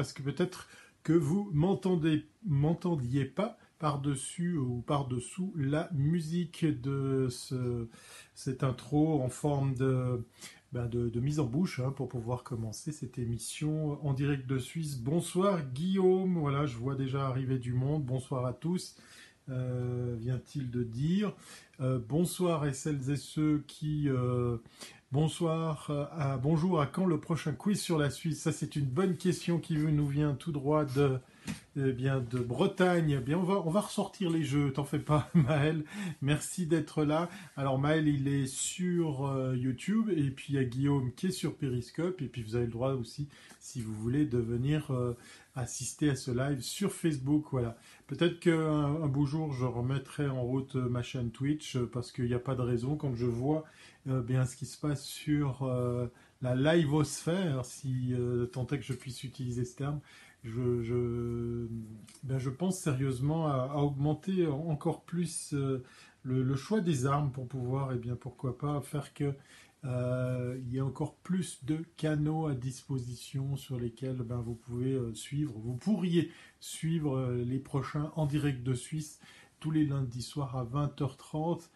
parce que peut-être que vous m'entendiez pas par-dessus ou par-dessous la musique de ce, cette intro en forme de, ben mise en bouche hein, pour pouvoir commencer cette émission en direct de Suisse. Bonsoir Guillaume, voilà, je vois déjà arriver du monde. Bonsoir à tous. Euh, vient-il de dire. Euh, bonsoir à celles et ceux qui... Euh, bonsoir, à, bonjour, à quand le prochain quiz sur la Suisse? Ça c'est une bonne question qui nous vient tout droit de, eh bien, de Bretagne. Eh bien, on va, on ressortir les jeux, t'en fais pas, Maël. Merci d'être là. Alors, Maël, il est sur euh, YouTube, et puis il y a Guillaume qui est sur Periscope, et puis vous avez le droit aussi, si vous voulez, de venir euh, assister à ce live sur Facebook. Peut-être qu'un un beau jour, je remettrai en route ma chaîne Twitch, parce qu'il n'y a pas de raison, quand je vois euh, bien ce qui se passe sur la liveosphère, si tant est que je puisse utiliser ce terme, je, ben pense sérieusement à, augmenter encore plus euh, le, choix des armes pour pouvoir, et eh bien pourquoi pas, faire que euh, il y ait encore plus de canaux à disposition sur lesquels ben, vous pouvez euh, suivre, vous pourriez suivre les prochains en direct de Suisse tous les lundis soirs à 20h30.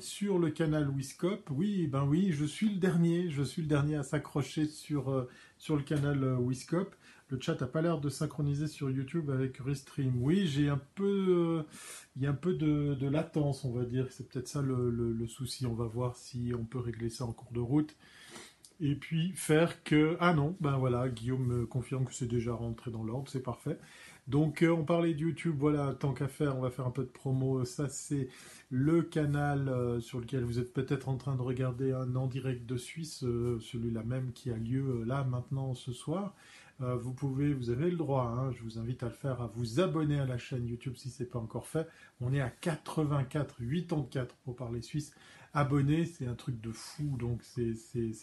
Sur le canal Wiscop, oui, ben oui, je suis le dernier, je suis le dernier à s'accrocher sur, sur le canal Wiscop. Le chat n'a pas l'air de synchroniser sur YouTube avec Restream. Oui, j'ai un peu, euh, il y a un peu de, latence, on va dire. C'est peut-être ça le, souci. On va voir si on peut régler ça en cours de route. Et puis faire que, ah non, ben voilà, Guillaume me confirme que c'est déjà rentré dans l'ordre, c'est parfait. Donc euh, on parlait de YouTube, voilà, tant qu'à faire, on va faire un peu de promo. Ça c'est le canal euh, sur lequel vous êtes peut-être en train de regarder un en direct de Suisse, celui-là même qui a lieu là maintenant ce soir. Euh, vous pouvez, vous avez le droit, hein, je vous invite à le faire, à vous abonner à la chaîne YouTube si ce n'est pas encore fait. On est à 84, 84 pour parler suisse. Abonnés, c'est un truc de fou, donc c'est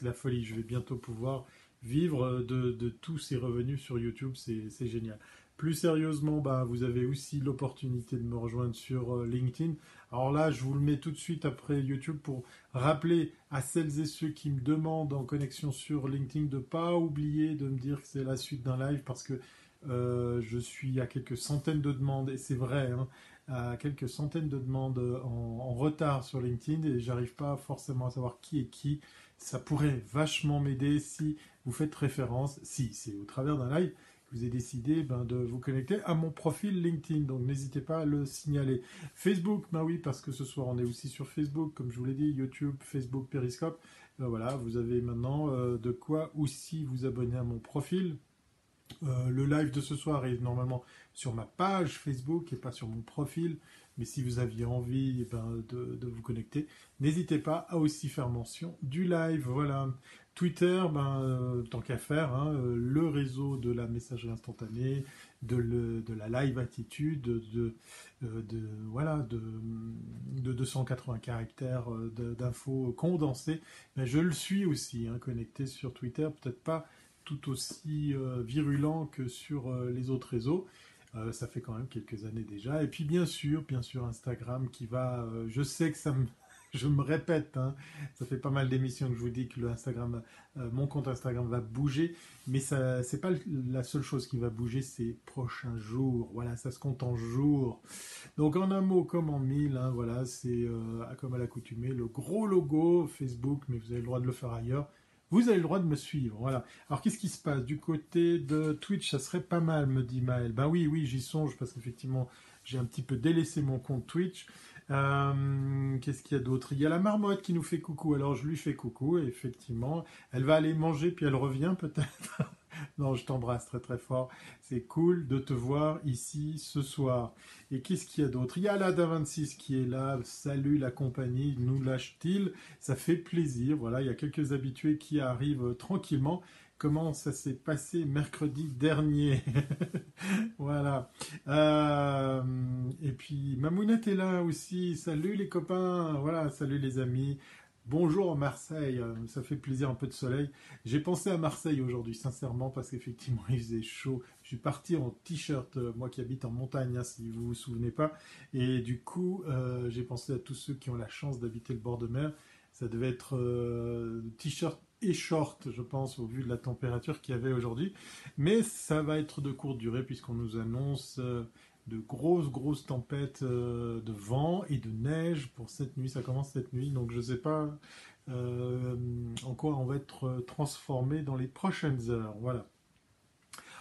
la folie. Je vais bientôt pouvoir vivre de tous ces revenus sur YouTube, c'est génial. Plus sérieusement, bah, vous avez aussi l'opportunité de me rejoindre sur euh, LinkedIn. Alors là, je vous le mets tout de suite après YouTube pour rappeler à celles et ceux qui me demandent en connexion sur LinkedIn de ne pas oublier de me dire que c'est la suite d'un live parce que euh, je suis à quelques centaines de demandes, et c'est vrai, hein, à quelques centaines de demandes en, retard sur LinkedIn et j'arrive pas forcément à savoir qui est qui. Ça pourrait vachement m'aider si vous faites référence, si c'est au travers d'un live, vous avez décidé ben, de vous connecter à mon profil LinkedIn. Donc n'hésitez pas à le signaler. Facebook, ben oui, parce que ce soir on est aussi sur Facebook, comme je vous l'ai dit, YouTube, Facebook, Periscope. Ben voilà, vous avez maintenant euh, de quoi aussi vous abonner à mon profil. Euh, le live de ce soir est normalement sur ma page Facebook et pas sur mon profil. Mais si vous aviez envie eh ben, de, vous connecter, n'hésitez pas à aussi faire mention du live. Voilà. Twitter, ben, euh, tant qu'à faire, hein, euh, le réseau de la messagerie instantanée, de, la live attitude, de, euh, voilà, de, de 280 caractères d'infos condensées, je le suis aussi, hein, connecté sur Twitter, peut-être pas tout aussi virulent que sur les autres réseaux. Ça fait quand même quelques années déjà. Et puis bien sûr, bien sûr Instagram qui va, je sais que ça me je me répète, hein. ça fait pas mal d'émissions que je vous dis que le Instagram, euh, mon compte Instagram va bouger, mais ça, c'est pas la seule chose qui va bouger ces prochains jours. Voilà, ça se compte en jours. Donc en un mot comme en mille, hein, voilà, c'est euh, comme à l'accoutumée le gros logo Facebook, mais vous avez le droit de le faire ailleurs. Vous avez le droit de me suivre, voilà. Alors qu'est-ce qui se passe? Du côté de Twitch Ça serait pas mal, me dit Maël. Ben oui, oui, j'y songe parce qu'effectivement j'ai un petit peu délaissé mon compte Twitch. Euh, qu'est-ce qu'il y a d'autre? Il y a la marmotte qui nous fait coucou. Alors je lui fais coucou effectivement, elle va aller manger puis elle revient peut-être. non, je t'embrasse très très fort. C'est cool de te voir ici ce soir. Et qu'est-ce qu'il y a d'autre? Il y a la Da26 qui est là. Salut la compagnie, nous lâche-t-il? Ça fait plaisir. Voilà, il y a quelques habitués qui arrivent tranquillement comment ça s'est passé mercredi dernier? voilà. Euh, puis Mamounette est là aussi. Salut les copains. Voilà, salut les amis. Bonjour Marseille, ça fait plaisir un peu de soleil. J'ai pensé à Marseille aujourd'hui, sincèrement, parce qu'effectivement il faisait chaud. Je suis parti en t-shirt, euh, moi qui habite en montagne, hein, si vous vous souvenez pas. Et du coup, euh, j'ai pensé à tous ceux qui ont la chance d'habiter le bord de mer. Ça devait être t-shirt et short, je pense, au vu de la température qu'il y avait aujourd'hui. Mais ça va être de courte durée puisqu'on nous annonce euh, de grosses, grosses tempêtes euh, de vent et de neige pour cette nuit. Ça commence cette nuit, donc je ne sais pas euh, en quoi on va être transformé dans les prochaines heures. Voilà.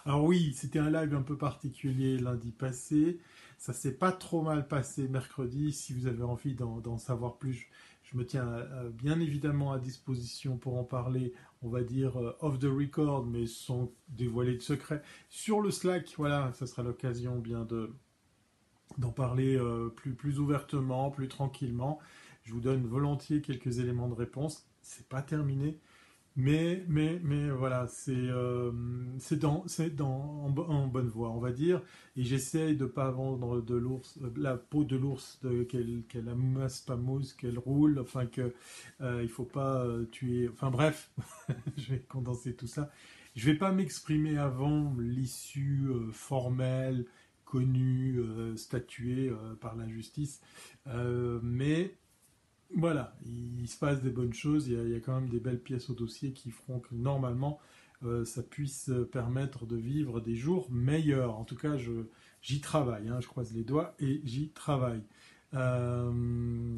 Alors oui, c'était un live un peu particulier lundi passé. Ça s'est pas trop mal passé mercredi. Si vous avez envie d'en savoir plus, me tiens euh, bien évidemment à disposition pour en parler, on va dire euh, off the record, mais sans dévoiler de secret. Sur le Slack, voilà, ça sera l'occasion bien de d'en parler euh, plus, plus ouvertement, plus tranquillement. Je vous donne volontiers quelques éléments de réponse. C'est pas terminé. Mais, mais, mais voilà, c'est euh, dans, dans, en, bonne voie, on va dire. Et j'essaye de ne pas vendre de l'ours, euh, la peau de l'ours, qu'elle qu amasse pas mousse, qu'elle roule, enfin que euh, il faut pas euh, tuer. Enfin bref, je vais condenser tout ça. Je vais pas m'exprimer avant l'issue formelle, connue, statuée par la justice, mais voilà, il, se passe des bonnes choses, il y, a, quand même des belles pièces au dossier qui feront que normalement euh, ça puisse permettre de vivre des jours meilleurs. En tout cas, j'y travaille, hein, je croise les doigts et j'y travaille. Euh,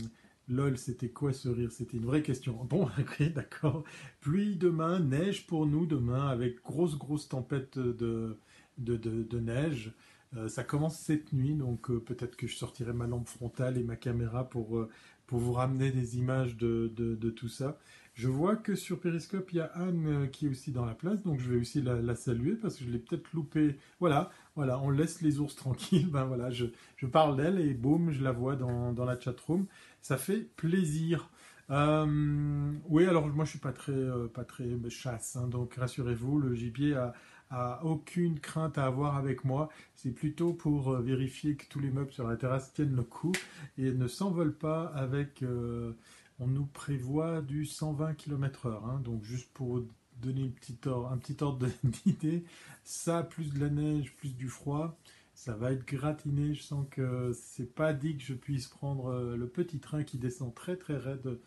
lol, c'était quoi ce rire? C'était une vraie question. Bon, ok, d'accord. Pluie demain, neige pour nous demain, avec grosse, grosse tempête de, neige. Euh, ça commence cette nuit, donc peut-être que je sortirai ma lampe frontale et ma caméra pour pour vous ramener des images de, tout ça. Je vois que sur Periscope, il y a Anne euh, qui est aussi dans la place, donc je vais aussi la, saluer parce que je l'ai peut-être loupé. Voilà, voilà, on laisse les ours tranquilles. Ben voilà, je, parle d'elle et boum, je la vois dans, dans la chatroom. Ça fait plaisir. Euh, oui, alors moi je suis pas très, euh, pas très chasse, hein, donc rassurez-vous, le gibier a, a aucune crainte à avoir avec moi. C'est plutôt pour euh, vérifier que tous les meubles sur la terrasse tiennent le coup et ne s'envolent pas avec. Euh, on nous prévoit du 120 km/h. Hein. donc juste pour donner un petit ordre d'idée, ça plus de la neige, plus du froid, ça va être gratiné. Je sens que c'est pas dit que je puisse prendre euh, le petit train qui descend très très raide.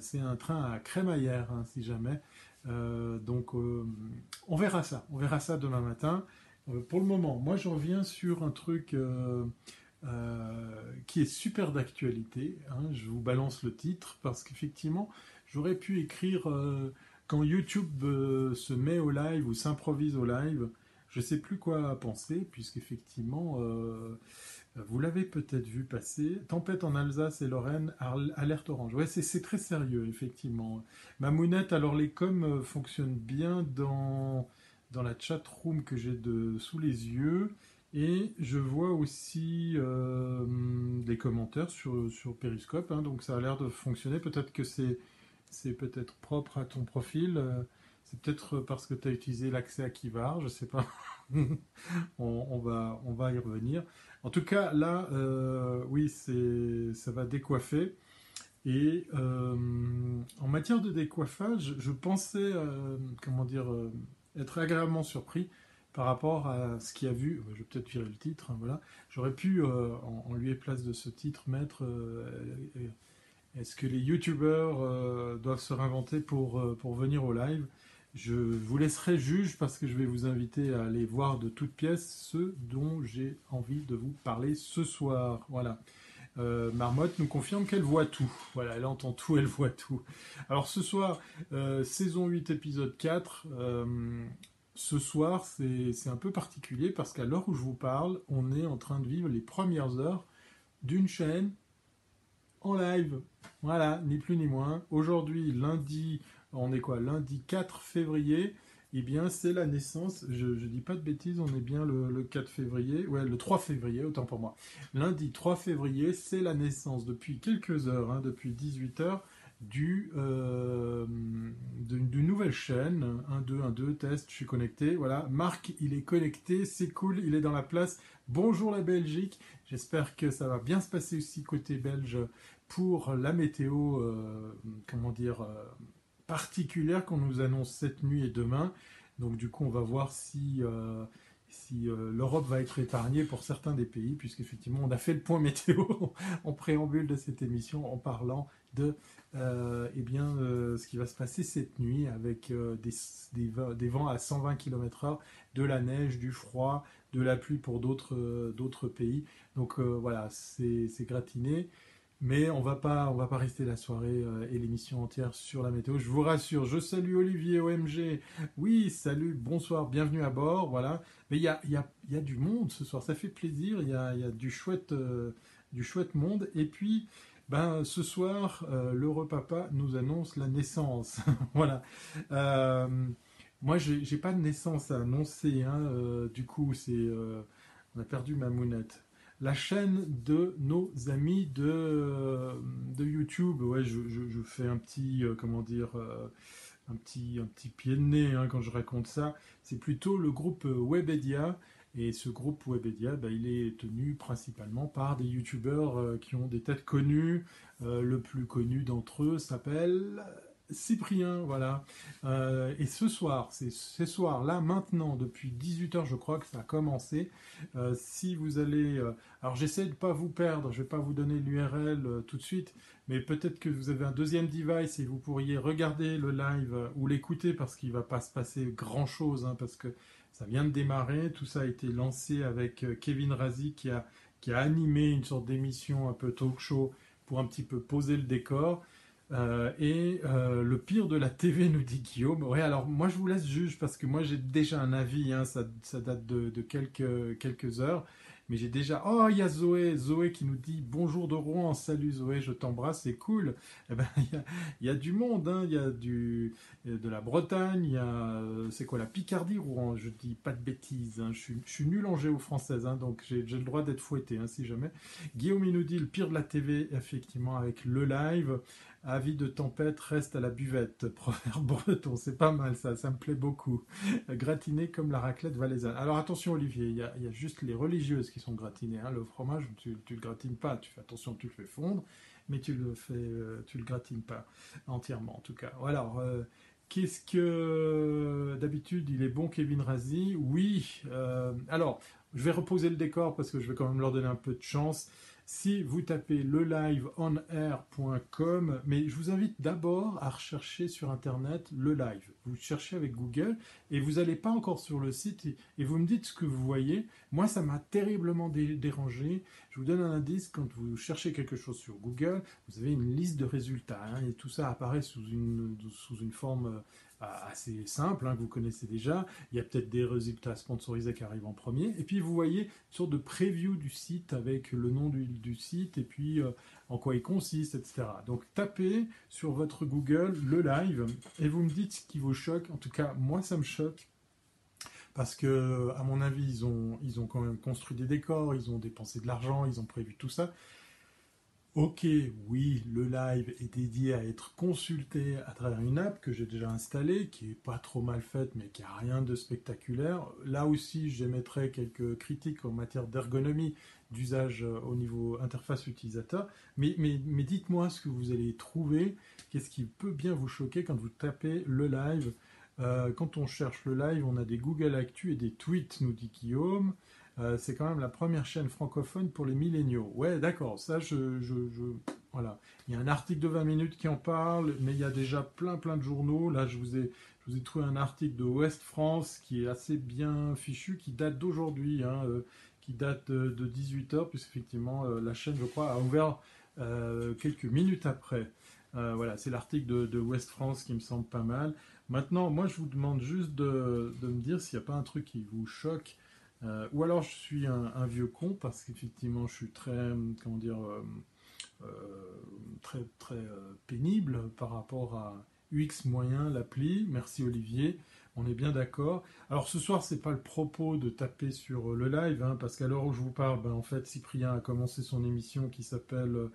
c'est un train à crémaillère, hein, si jamais. Euh, donc, euh, on verra ça. On verra ça demain matin. Euh, pour le moment, moi, je reviens sur un truc qui est super d'actualité. Hein. Je vous balance le titre parce qu'effectivement, j'aurais pu écrire quand YouTube se met au live ou s'improvise au live. Je ne sais plus quoi penser, puisqu'effectivement, vous l'avez peut-être vu passer. Tempête en Alsace et Lorraine, alerte orange. Ouais, c'est très sérieux, effectivement. Ma mounette, alors les coms euh, fonctionnent bien dans, dans la chat room que j'ai sous les yeux. Et je vois aussi euh, des commentaires sur, sur Periscope, hein, donc ça a l'air de fonctionner. Peut-être que c'est peut-être propre à ton profil. Euh, c'est peut-être parce que tu as utilisé l'accès à Kivar, je sais pas. on, va, on va y revenir. En tout cas, là, euh, oui, ça va décoiffer. Et euh, en matière de décoiffage, je pensais, euh, comment dire, être agréablement surpris par rapport à ce qu'il a vu. Je vais peut-être virer le titre, hein, voilà. J'aurais pu, en, lieu et place de ce titre, mettre est-ce que les youtubeurs doivent se réinventer pour, pour venir au live? Je vous laisserai juge parce que je vais vous inviter à aller voir de toutes pièces ce dont j'ai envie de vous parler ce soir. Voilà. Euh, Marmotte nous confirme qu'elle voit tout. Voilà, elle entend tout, elle voit tout. Alors ce soir, euh, saison 8, épisode 4. Euh, ce soir, c'est un peu particulier parce qu'à l'heure où je vous parle, on est en train de vivre les premières heures d'une chaîne en live. Voilà, ni plus ni moins. Aujourd'hui, lundi on est quoi Lundi 4 février? Eh bien, c'est la naissance, je ne dis pas de bêtises, on est bien le, 4 février, ouais, le 3 février, autant pour moi. Lundi 3 février, c'est la naissance depuis quelques heures, hein, depuis 18 heures, du, euh, nouvelle chaîne. 1, 2, 1, 2, test, je suis connecté. Voilà, Marc, il est connecté, c'est cool, il est dans la place. Bonjour la Belgique, j'espère que ça va bien se passer aussi côté belge pour la météo, euh, comment dire, euh, particulière qu'on nous annonce cette nuit et demain. Donc du coup, on va voir si euh, si euh, l'Europe va être épargnée pour certains des pays, puisqu'effectivement on a fait le point météo en préambule de cette émission en parlant de euh, eh bien, euh, ce qui va se passer cette nuit avec des, des, vents à 120 km/h, de la neige, du froid, de la pluie pour d'autres pays. Donc voilà, c'est gratiné. Mais on va pas, on va pas rester la soirée euh, et l'émission entière sur la météo. Je vous rassure. Je salue Olivier OMG. Oui, salut, bonsoir, bienvenue à bord. Voilà. Mais il y a, y, a, y a, du monde ce soir. Ça fait plaisir. Il y a, y a, du chouette, euh, du chouette monde. Et puis, ben ce soir, euh, l'heureux papa nous annonce la naissance. voilà. Euh, moi, j'ai pas de naissance à annoncer. Hein. du coup, c'est, on a perdu ma mounette la chaîne de nos amis de, de YouTube. Ouais, je, fais un petit, euh, comment dire, euh, un, petit, un petit pied de nez hein, quand je raconte ça. C'est plutôt le groupe Webedia. Et ce groupe Webedia, bah, il est tenu principalement par des youtubeurs euh, qui ont des têtes connues. le plus connu d'entre eux s'appelle Cyprien, voilà. Euh, et ce soir, c'est ce soir, là, maintenant, depuis 18h, je crois que ça a commencé. Euh, si vous allez... Euh, alors j'essaie de ne pas vous perdre, je vais pas vous donner l'URL tout de suite, mais peut-être que vous avez un deuxième device et vous pourriez regarder le live ou l'écouter parce qu'il va pas se passer grand-chose, hein, parce que ça vient de démarrer. Tout ça a été lancé avec Kevin Razi qui a, qui a animé une sorte d'émission un peu talk show pour un petit peu poser le décor. Euh, et euh, le pire de la TV, nous dit Guillaume. Ouais, alors moi je vous laisse juge parce que moi j'ai déjà un avis, hein, ça, date de, quelques, heures. Mais j'ai déjà. Oh, il y a Zoé, Zoé qui nous dit bonjour de Rouen, salut Zoé, je t'embrasse, c'est cool. Eh ben, il y a, du monde, hein. il y a de la Bretagne, il y a c'est quoi la Picardie, Rouen. Je dis pas de bêtises, hein. je, suis, nul en géo française, donc j'ai le droit d'être fouetté, si jamais. Guillaume il nous dit le pire de la TV, effectivement, avec le live. Avis de tempête, reste à la buvette. Proverbe breton, c'est pas mal ça, ça me plaît beaucoup. Gratiné comme la raclette valaisanne. Alors attention Olivier, il y, a, juste les religieuses qui sont gratinées. Hein. Le fromage, tu, tu le gratines pas, tu fais attention, tu le fais fondre, mais tu le fais, euh, tu le gratines pas entièrement en tout cas. Alors, euh, Qu'est-ce que d'habitude il est bon Kevin Razi? Oui. Euh, alors, je vais reposer le décor parce que je vais quand même leur donner un peu de chance si vous tapez le liveonair.com, mais je vous invite d'abord à rechercher sur Internet le live. Vous cherchez avec Google et vous n'allez pas encore sur le site et, vous me dites ce que vous voyez. Moi, ça m'a terriblement dérangé. Je vous donne un indice, quand vous cherchez quelque chose sur Google, vous avez une liste de résultats hein, et tout ça apparaît sous une, sous une forme assez simple, hein, que vous connaissez déjà. Il y a peut-être des résultats sponsorisés qui arrivent en premier. Et puis vous voyez une sorte de preview du site avec le nom du, site et puis euh, en quoi il consiste, etc. Donc tapez sur votre Google le live et vous me dites ce qui vous choque. En tout cas, moi ça me choque. Parce que, à mon avis, ils ont, ils ont quand même construit des décors, ils ont dépensé de l'argent, ils ont prévu tout ça. Ok, oui, le live est dédié à être consulté à travers une app que j'ai déjà installée, qui est pas trop mal faite, mais qui a rien de spectaculaire. Là aussi, j'émettrai quelques critiques en matière d'ergonomie, d'usage euh, au niveau interface utilisateur. Mais, dites-moi ce que vous allez trouver, qu'est-ce qui peut bien vous choquer quand vous tapez le live? Euh, quand on cherche le live, on a des Google Actu et des tweets, nous dit Guillaume. Euh, c'est quand même la première chaîne francophone pour les milléniaux. Ouais, d'accord, ça, je, Voilà. Il y a un article de 20 minutes qui en parle, mais il y a déjà plein, plein de journaux. Là, je vous ai, je trouvé un article de Ouest France qui est assez bien fichu, qui date d'aujourd'hui, hein, euh, qui date de, 18h, puisqu'effectivement, euh, la chaîne, je crois, a ouvert quelques minutes après. voilà, c'est l'article de, de, West France qui me semble pas mal. Maintenant, moi, je vous demande juste de, de me dire s'il n'y a pas un truc qui vous choque euh, ou alors je suis un, vieux con parce qu'effectivement je suis très, comment dire, euh, euh, très, très pénible par rapport à UX moyen, l'appli. Merci Olivier, on est bien d'accord. Alors ce soir c'est pas le propos de taper sur le live, hein, parce qu'à l'heure où je vous parle, ben, en fait Cyprien a commencé son émission qui s'appelle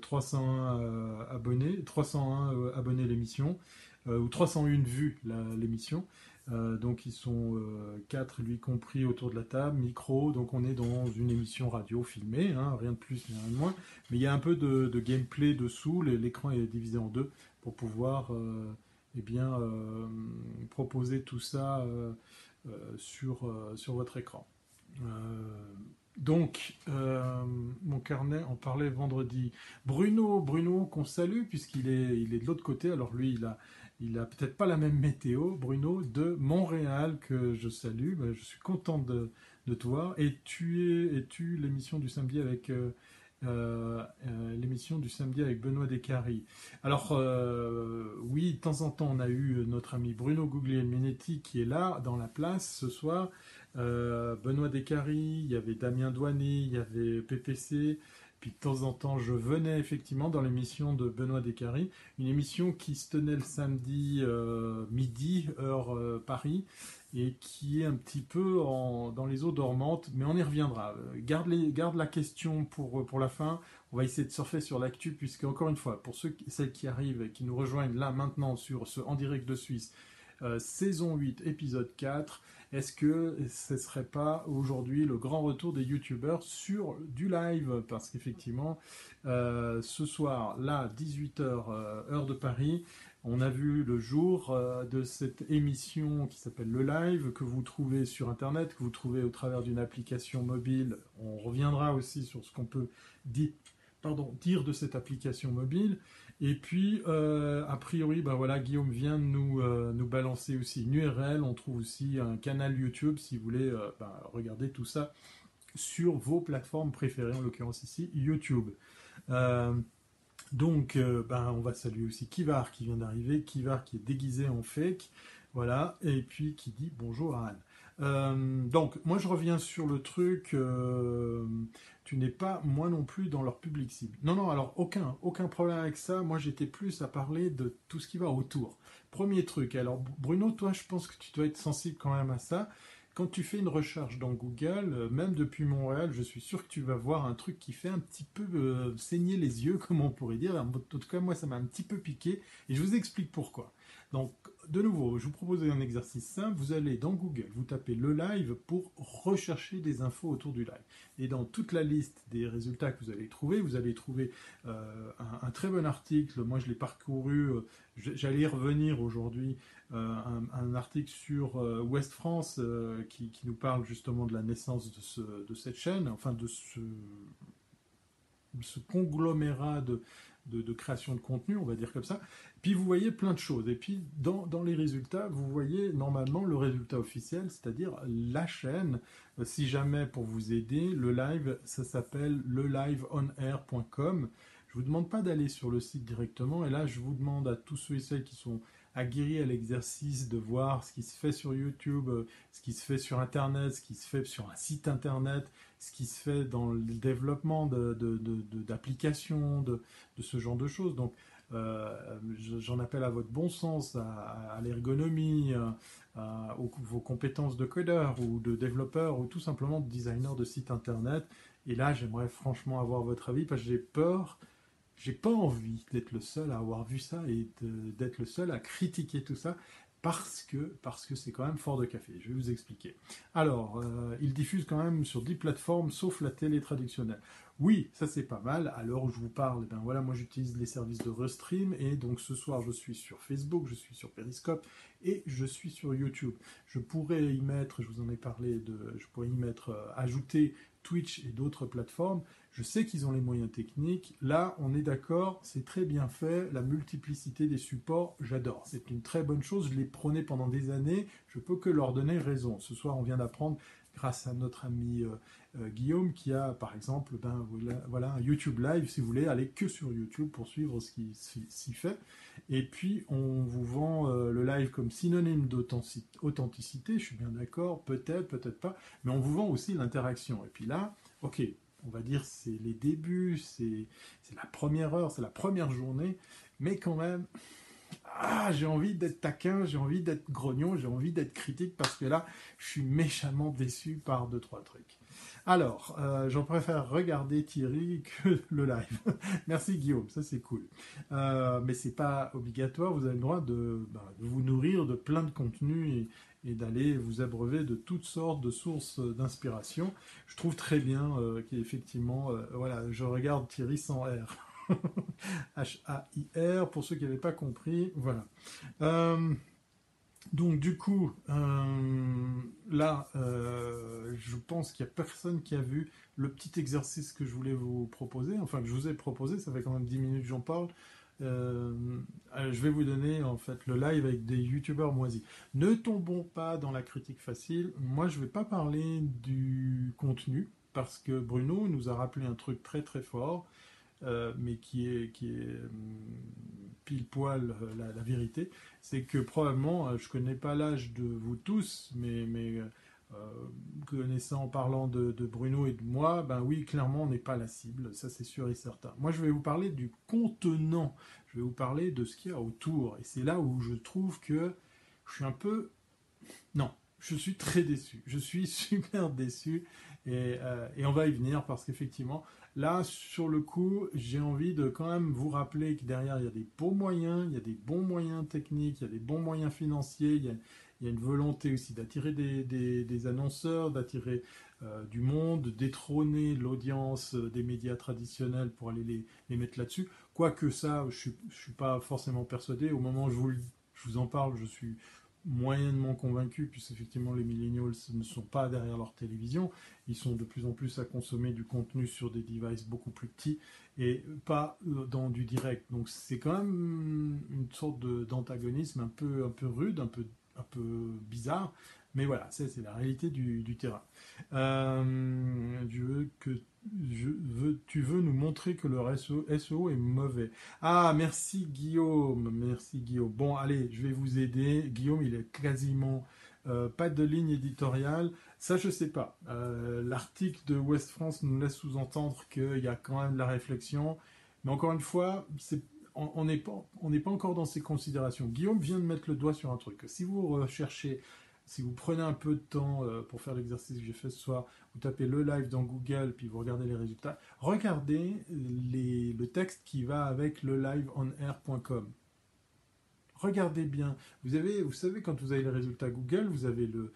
301 abonnés, 301 abonnés l'émission, ou 301 vues l'émission. Euh, donc ils sont euh, quatre, lui compris, autour de la table, micro. Donc on est dans une émission radio filmée, hein, rien de plus, rien de moins. Mais il y a un peu de, gameplay dessous. L'écran est divisé en deux pour pouvoir euh, eh bien, proposer tout ça sur, votre écran. Donc, mon carnet en parlait vendredi. Bruno, Bruno qu'on salue puisqu'il est, il est de l'autre côté. Alors lui, il a, il a peut-être pas la même météo, Bruno, de Montréal que je salue. Ben, je suis content de, de te. Et tu es, tu l'émission du samedi avec euh, euh, euh, l'émission du samedi avec Benoît Descaries? Alors oui, de temps en temps, on a eu notre ami Bruno Guglielminetti qui est là dans la place ce soir. Benoît Descaries, il y avait Damien Douanet, il y avait PPC. De temps en temps, je venais effectivement dans l'émission de Benoît Descaries, une émission qui se tenait le samedi midi, heure Paris, et qui est un petit peu dans les eaux dormantes, mais on y reviendra. Garde, garde la question pour, pour la fin. On va essayer de surfer sur l'actu, puisque encore une fois, pour ceux, celles qui arrivent et qui nous rejoignent là maintenant sur ce En direct de Suisse, euh, saison 8, épisode 4, est-ce que ce serait pas aujourd'hui le grand retour des youtubeurs sur du live? Parce qu'effectivement, euh, ce soir, là, 18h, euh, heure de Paris, on a vu le jour euh, de cette émission qui s'appelle Le Live, que vous trouvez sur Internet, que vous trouvez au travers d'une application mobile. On reviendra aussi sur ce qu'on peut dire, de cette application mobile. Et puis, euh, a priori, bah voilà, Guillaume vient de nous, euh, nous balancer aussi une URL. On trouve aussi un canal YouTube si vous voulez bah, regarder tout ça sur vos plateformes préférées, en l'occurrence ici YouTube. Donc, euh, ben, on va saluer aussi Kivar qui vient d'arriver, Kivar qui est déguisé en fake, voilà, et puis qui dit bonjour à Anne. Euh, donc, moi je reviens sur le truc, euh, tu n'es pas, moi non plus, dans leur public cible. Non, non, alors aucun, aucun problème avec ça, moi j'étais plus à parler de tout ce qui va autour. Premier truc, alors Bruno, toi je pense que tu dois être sensible quand même à ça quand tu fais une recherche dans Google, euh, même depuis Montréal, je suis sûr que tu vas voir un truc qui fait un petit peu saigner les yeux, comme on pourrait dire. En tout cas, moi, ça m'a un petit peu piqué, et je vous explique pourquoi. Donc, de nouveau, je vous propose un exercice simple. Vous allez dans Google, vous tapez le live pour rechercher des infos autour du live. Et dans toute la liste des résultats que vous allez trouver, vous allez trouver euh, un, très bon article. Moi, je l'ai parcouru. Euh, j'allais y revenir aujourd'hui. Euh, un, article sur Ouest France qui, nous parle justement de la naissance de, cette chaîne, enfin de ce conglomérat de, de, création de contenu, on va dire comme ça. Puis vous voyez plein de choses. Et puis dans, les résultats, vous voyez normalement le résultat officiel, c'est-à-dire la chaîne. Euh, si jamais pour vous aider, le live, ça s'appelle leliveonair.com. Je vous demande pas d'aller sur le site directement. Et là, je vous demande à tous ceux et celles qui sont aguerris à l'exercice de voir ce qui se fait sur YouTube, euh, ce qui se fait sur Internet, ce qui se fait sur un site Internet, ce qui se fait dans le développement d'applications, de, ce genre de choses. Donc, euh, j'en appelle à votre bon sens, à, l'ergonomie, à, vos compétences de codeur ou de développeur ou tout simplement de designer de site internet. Et là, j'aimerais franchement avoir votre avis parce que j'ai peur, j'ai pas envie d'être le seul à avoir vu ça et d'être le seul à critiquer tout ça parce que parce que c'est quand même fort de café. Je vais vous expliquer. Alors, euh, il diffuse quand même sur 10 plateformes, sauf la télé traditionnelle. Oui, ça c'est pas mal. Où je vous parle, eh ben voilà, moi j'utilise les services de Restream et donc ce soir je suis sur Facebook, je suis sur Periscope et je suis sur YouTube. Je pourrais y mettre, je vous en ai parlé, de, je pourrais y mettre, euh, ajouter Twitch et d'autres plateformes. Je sais qu'ils ont les moyens techniques. Là, on est d'accord, c'est très bien fait. La multiplicité des supports, j'adore. C'est une très bonne chose. Je l'ai prôné pendant des années. Je peux que leur donner raison. Ce soir, on vient d'apprendre, grâce à notre ami euh, euh, Guillaume, qui a, par exemple, ben, voilà, un YouTube Live, si vous voulez, aller que sur YouTube pour suivre ce qui s'y fait. Et puis, on vous vend euh, le live comme synonyme d'authenticité. Je suis bien d'accord, peut-être, peut-être pas. Mais on vous vend aussi l'interaction. Et puis là, ok, on va dire c'est les débuts, c'est la première heure, c'est la première journée, mais quand même, ah, j'ai envie d'être taquin, j'ai envie d'être grognon, j'ai envie d'être critique parce que là, je suis méchamment déçu par deux trois trucs. Alors, euh, j'en préfère regarder Thierry que le live. Merci Guillaume, ça c'est cool. Euh, mais c'est pas obligatoire, vous avez le droit de, bah, vous nourrir de plein de contenus et, et d'aller vous abreuver de toutes sortes de sources d'inspiration. Je trouve très bien euh, qu'effectivement, euh, voilà, je regarde Thierry sans R. H-A-I-R, pour ceux qui n'avaient pas compris, voilà. Donc du coup, euh, là, euh, je pense qu'il n'y a personne qui a vu le petit exercice que je voulais vous proposer, enfin que je vous ai proposé, ça fait quand même 10 minutes que j'en parle. Euh, je vais vous donner en fait le live avec des youtubeurs moisis. Ne tombons pas dans la critique facile. Moi, je ne vais pas parler du contenu parce que Bruno nous a rappelé un truc très très fort. Euh, mais qui est, hum, pile poil euh, la, vérité, c'est que probablement, euh, je connais pas l'âge de vous tous, mais, mais connaissant en parlant de, Bruno et de moi, ben oui, clairement, on n'est pas la cible, ça c'est sûr et certain. Moi, je vais vous parler du contenant, je vais vous parler de ce qu'il y a autour, et c'est là où je trouve que je suis un peu... Non, je suis très déçu, je suis super déçu, et on va y venir parce qu'effectivement, Là, sur le coup, j'ai envie de quand même vous rappeler que derrière, il y a des beaux moyens, il y a des bons moyens techniques, il y a des bons moyens financiers, il y a, une volonté aussi d'attirer des, annonceurs, d'attirer euh, du monde, détrôner l'audience des médias traditionnels pour aller les, mettre là-dessus. Quoique ça, je ne suis, pas forcément persuadé. Au moment où je vous en parle, je suis moyennement convaincu, puisque effectivement les millennials ne sont pas derrière leur télévision, ils sont de plus en plus à consommer du contenu sur des devices beaucoup plus petits et pas euh, dans du direct. Donc c'est quand même une sorte d'antagonisme un peu, un peu rude, un peu, un peu bizarre, mais voilà, c'est la réalité du, terrain. Euh, tu veux nous montrer que le SEO, est mauvais. Ah, merci Guillaume, merci Guillaume. Bon, allez, je vais vous aider. Guillaume, il est quasiment euh, pas de ligne éditoriale. Ça, je sais pas. Euh, l'article de West France nous laisse sous-entendre qu'il y a quand même de la réflexion. Mais encore une fois, on n'est pas, pas encore dans ces considérations. Guillaume vient de mettre le doigt sur un truc. Si vous recherchez si vous prenez un peu de temps euh, pour faire l'exercice que j'ai fait ce soir, vous tapez le live dans Google, puis vous regardez les résultats, regardez le texte qui va avec le liveonair.com. Regardez bien. Vous, avez, vous savez, quand vous avez les résultats Google, vous avez le,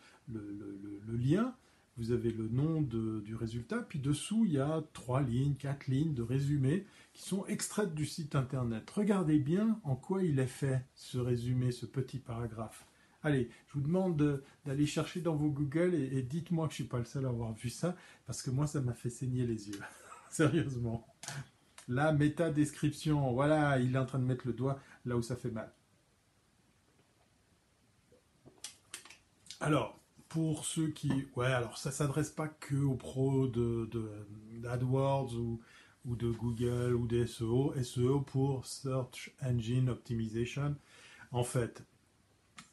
lien, vous avez le nom du résultat, puis dessous, il y a trois lignes, quatre lignes de résumé qui sont extraites du site internet. Regardez bien en quoi il est fait, ce résumé, ce petit paragraphe. Allez, je vous demande d'aller chercher dans vos Google et, dites-moi que je ne suis pas le seul à avoir vu ça, parce que moi, ça m'a fait saigner les yeux. Sérieusement. La méta-description, voilà, il est en train de mettre le doigt là où ça fait mal. Alors, pour ceux qui... Ouais, alors ça ne s'adresse pas que aux pros d'AdWords de, ou, ou de Google ou des SEO. SEO pour Search Engine Optimization. En fait,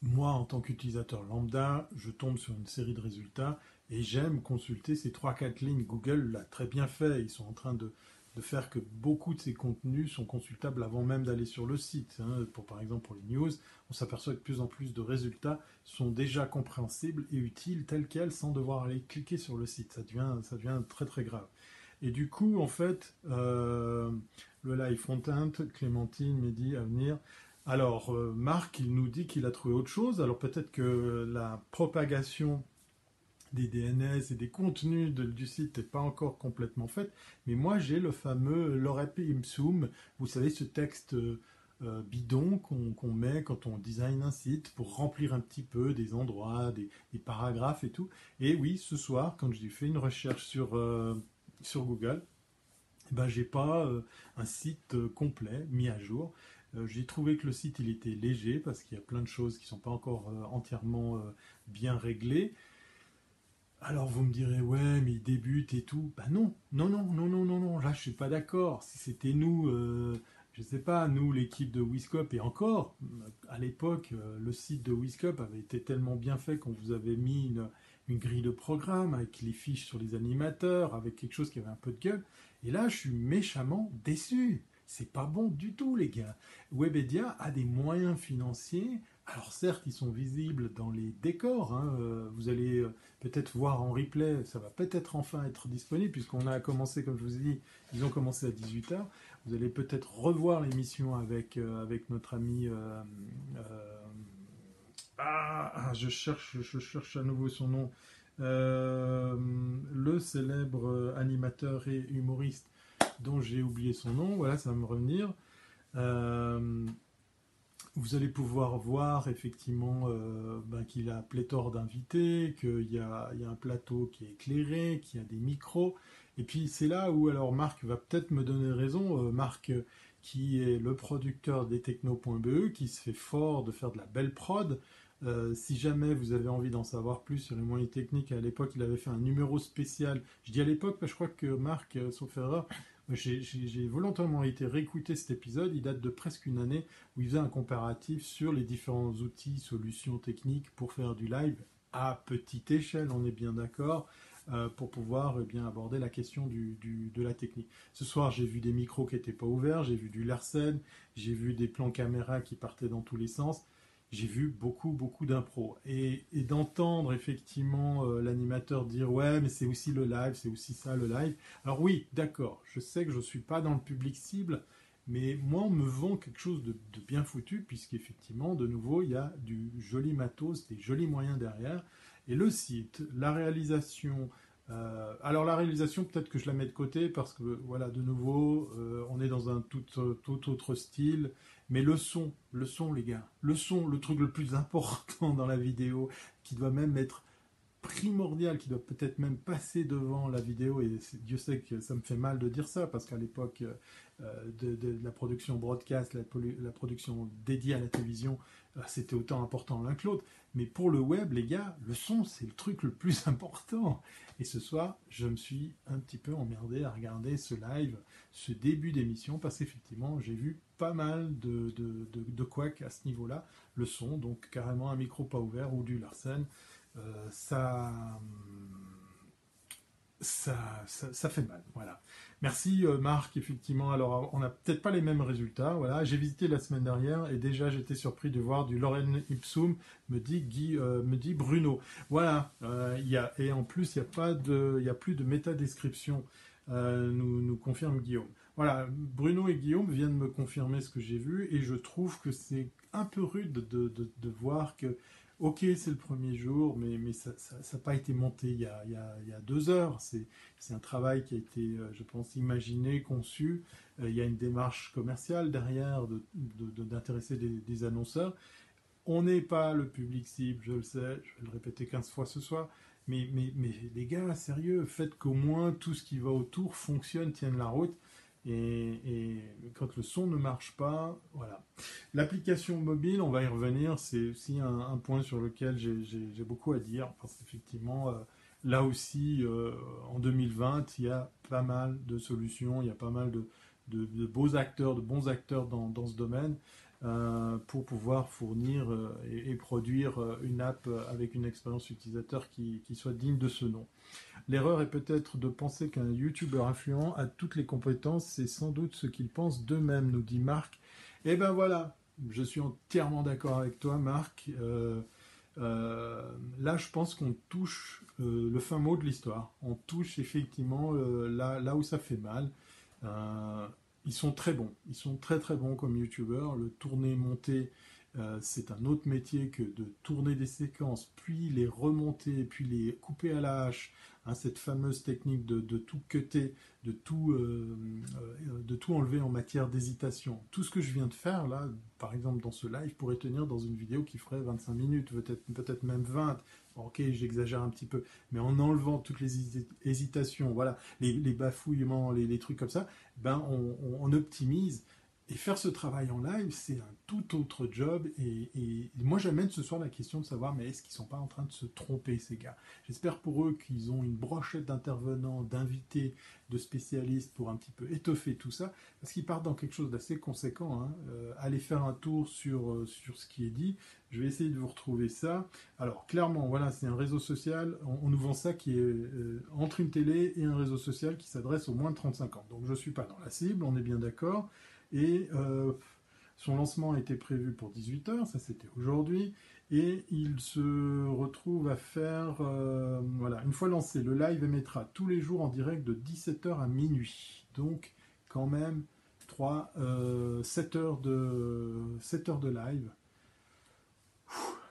moi, en tant qu'utilisateur lambda, je tombe sur une série de résultats et j'aime consulter ces 3-4 lignes. Google l'a très bien fait. Ils sont en train de, faire que beaucoup de ces contenus sont consultables avant même d'aller sur le site. Hein. Pour, par exemple, pour les news, on s'aperçoit que de plus en plus de résultats sont déjà compréhensibles et utiles tels quels sans devoir aller cliquer sur le site. Ça devient, ça devient très très grave. Et du coup, en fait, euh, le live front-end, Clémentine, Mehdi, à venir, alors, euh, Marc, il nous dit qu'il a trouvé autre chose. Alors peut-être que la propagation des DNS et des contenus du site n'est pas encore complètement faite, mais moi j'ai le fameux Lorep Imsum, vous savez ce texte euh, bidon qu'on met quand on design un site pour remplir un petit peu des endroits, des, paragraphes et tout. Et oui, ce soir, quand j'ai fait une recherche sur, euh, sur Google, eh ben, j'ai pas un site complet mis à jour. Euh, j'ai trouvé que le site il était léger parce qu'il y a plein de choses qui ne sont pas encore euh, entièrement euh, bien réglées. Alors vous me direz ouais mais il débute et tout. Bah non, non, non, non, non, non, non, là je suis pas d'accord. Si c'était nous, je sais pas, nous l'équipe de Wiscop et encore, à l'époque le site de Wiscop avait été tellement bien fait qu'on vous avait mis une, une, grille de programme avec les fiches sur les animateurs, avec quelque chose qui avait un peu de gueule. Et là je suis méchamment déçu. C'est pas bon du tout, les gars. Webedia a des moyens financiers. Alors certes, ils sont visibles dans les décors. Hein. Euh, vous allez euh, peut-être voir en replay. Ça va peut-être enfin être disponible puisqu'on a commencé, comme je vous ai dit, ils ont commencé à 18h. Vous allez peut-être revoir l'émission avec, euh, avec notre ami... Ah, ah, je cherche, je cherche à nouveau son nom. le célèbre animateur et humoriste dont j'ai oublié son nom, voilà, ça va me revenir. Euh, vous allez pouvoir voir effectivement euh, ben, qu'il a pléthore d'invités, qu'il y a, un plateau qui est éclairé, qu'il y a des micros. Et puis c'est là où alors Marc va peut-être me donner raison. Euh, Marc qui est le producteur des techno.be, qui se fait fort de faire de la belle prod. Si jamais vous avez envie d'en savoir plus sur les moyens techniques, à l'époque il avait fait un numéro spécial. Je dis à l'époque, parce que je crois que Marc, sauf erreur, j'ai volontairement été réécouter cet épisode, il date de presque une année, où il faisait un comparatif sur les différents outils, solutions techniques pour faire du live à petite échelle, on est bien d'accord, euh, pour pouvoir eh bien aborder la question de la technique. Ce soir, j'ai vu des micros qui n'étaient pas ouverts, j'ai vu du Larsen, j'ai vu des plans caméra qui partaient dans tous les sens j'ai vu beaucoup, beaucoup d'impro. Et, d'entendre effectivement euh, l'animateur dire ouais, mais c'est aussi le live, c'est aussi ça le live. Alors oui, d'accord, je sais que je ne suis pas dans le public cible, mais moi on me vend quelque chose de, bien foutu, puisqu'effectivement, de nouveau, il y a du joli matos, des jolis moyens derrière. Et le site, la réalisation, euh, alors la réalisation, peut-être que je la mets de côté parce que voilà, de nouveau, euh, on est dans un tout, tout, autre style. Mais le son, le son, les gars, le son, le truc le plus important dans la vidéo, qui doit même être primordial, qui doit peut-être même passer devant la vidéo, et Dieu sait que ça me fait mal de dire ça, parce qu'à l'époque euh, de, la production broadcast, la, production dédiée à la télévision, euh, c'était autant important l'un que l'autre. Mais pour le web, les gars, le son, c'est le truc le plus important. Et ce soir, je me suis un petit peu emmerdé à regarder ce live, ce début d'émission, parce qu'effectivement, j'ai vu pas mal de, de, de, à ce niveau-là. Le son, donc carrément un micro pas ouvert ou du Larsen, euh, ça, ça, ça, fait mal. Voilà. Merci euh, Marc, effectivement. Alors, on n'a peut-être pas les mêmes résultats. Voilà, j'ai visité la semaine dernière et déjà j'étais surpris de voir du Lorraine Ipsum, me dit Guy, euh, me dit Bruno. Voilà. a, et en plus, il n'y a pas de, a plus de métadescription. nous, nous confirme Guillaume. Voilà, Bruno et Guillaume viennent me confirmer ce que j'ai vu et je trouve que c'est un peu rude de, voir que, ok, c'est le premier jour, mais, mais ça n'a pas été monté il y a, deux heures. C'est un travail qui a été, euh, je pense, imaginé, conçu. Euh, il y a une démarche commerciale derrière d'intéresser des, annonceurs. On n'est pas le public cible, je le sais, je vais le répéter 15 fois ce soir. Mais, mais, mais les gars, sérieux, faites qu'au moins tout ce qui va autour fonctionne, tienne la route. Et, quand le son ne marche pas, voilà. L'application mobile, on va y revenir, c'est aussi un, point sur lequel j'ai beaucoup à dire, parce qu'effectivement, euh, là aussi, euh, en 2020, il y a pas mal de solutions, il y a pas mal de, beaux acteurs, de bons acteurs dans, ce domaine. Euh, pour pouvoir fournir et, produire une app avec une expérience utilisateur qui, soit digne de ce nom. L'erreur est peut-être de penser qu'un YouTuber influent a toutes les compétences, c'est sans doute ce qu'ils pensent d'eux-mêmes, nous dit Marc. Eh ben voilà, je suis entièrement d'accord avec toi, Marc. Euh, euh, là, je pense qu'on touche euh, le fin mot de l'histoire. On touche effectivement là où ça fait mal. Ils sont très bons. Ils sont très très bons comme YouTubers. Le tourner, monter, c'est un autre métier que de tourner des séquences, puis les remonter, puis les couper à la hache, Hein, cette fameuse technique de, tout cutter, de tout, euh, euh, de tout enlever en matière d'hésitation. Tout ce que je viens de faire là, par exemple dans ce live, pourrait tenir dans une vidéo qui ferait 25 minutes, peut-être peut même 20. Ok, j'exagère un petit peu, mais en enlevant toutes les hésitations, voilà, les, bafouillements, les, trucs comme ça, ben on optimise et faire ce travail en live, c'est un tout autre job. Et, moi, j'amène ce soir la question de savoir, mais est-ce qu'ils sont pas en train de se tromper, ces gars? J'espère pour eux qu'ils ont une brochette d'intervenants, d'invités, de spécialistes pour un petit peu étoffer tout ça, parce qu'ils partent dans quelque chose d'assez conséquent. Hein. Euh, allez faire un tour sur, euh, sur ce qui est dit. Je vais essayer de vous retrouver ça. Alors, clairement, voilà, c'est un réseau social. On, nous vend ça qui est euh, entre une télé et un réseau social qui s'adresse aux moins de 35 ans. Donc, je ne suis pas dans la cible, on est bien d'accord. Et euh, son lancement était prévu pour 18h, ça c'était aujourd'hui. Et il se retrouve à faire, euh, voilà, une fois lancé, le live émettra tous les jours en direct de 17h à minuit. Donc, quand même, 3, 7 euh, heures de, 7 heures de live.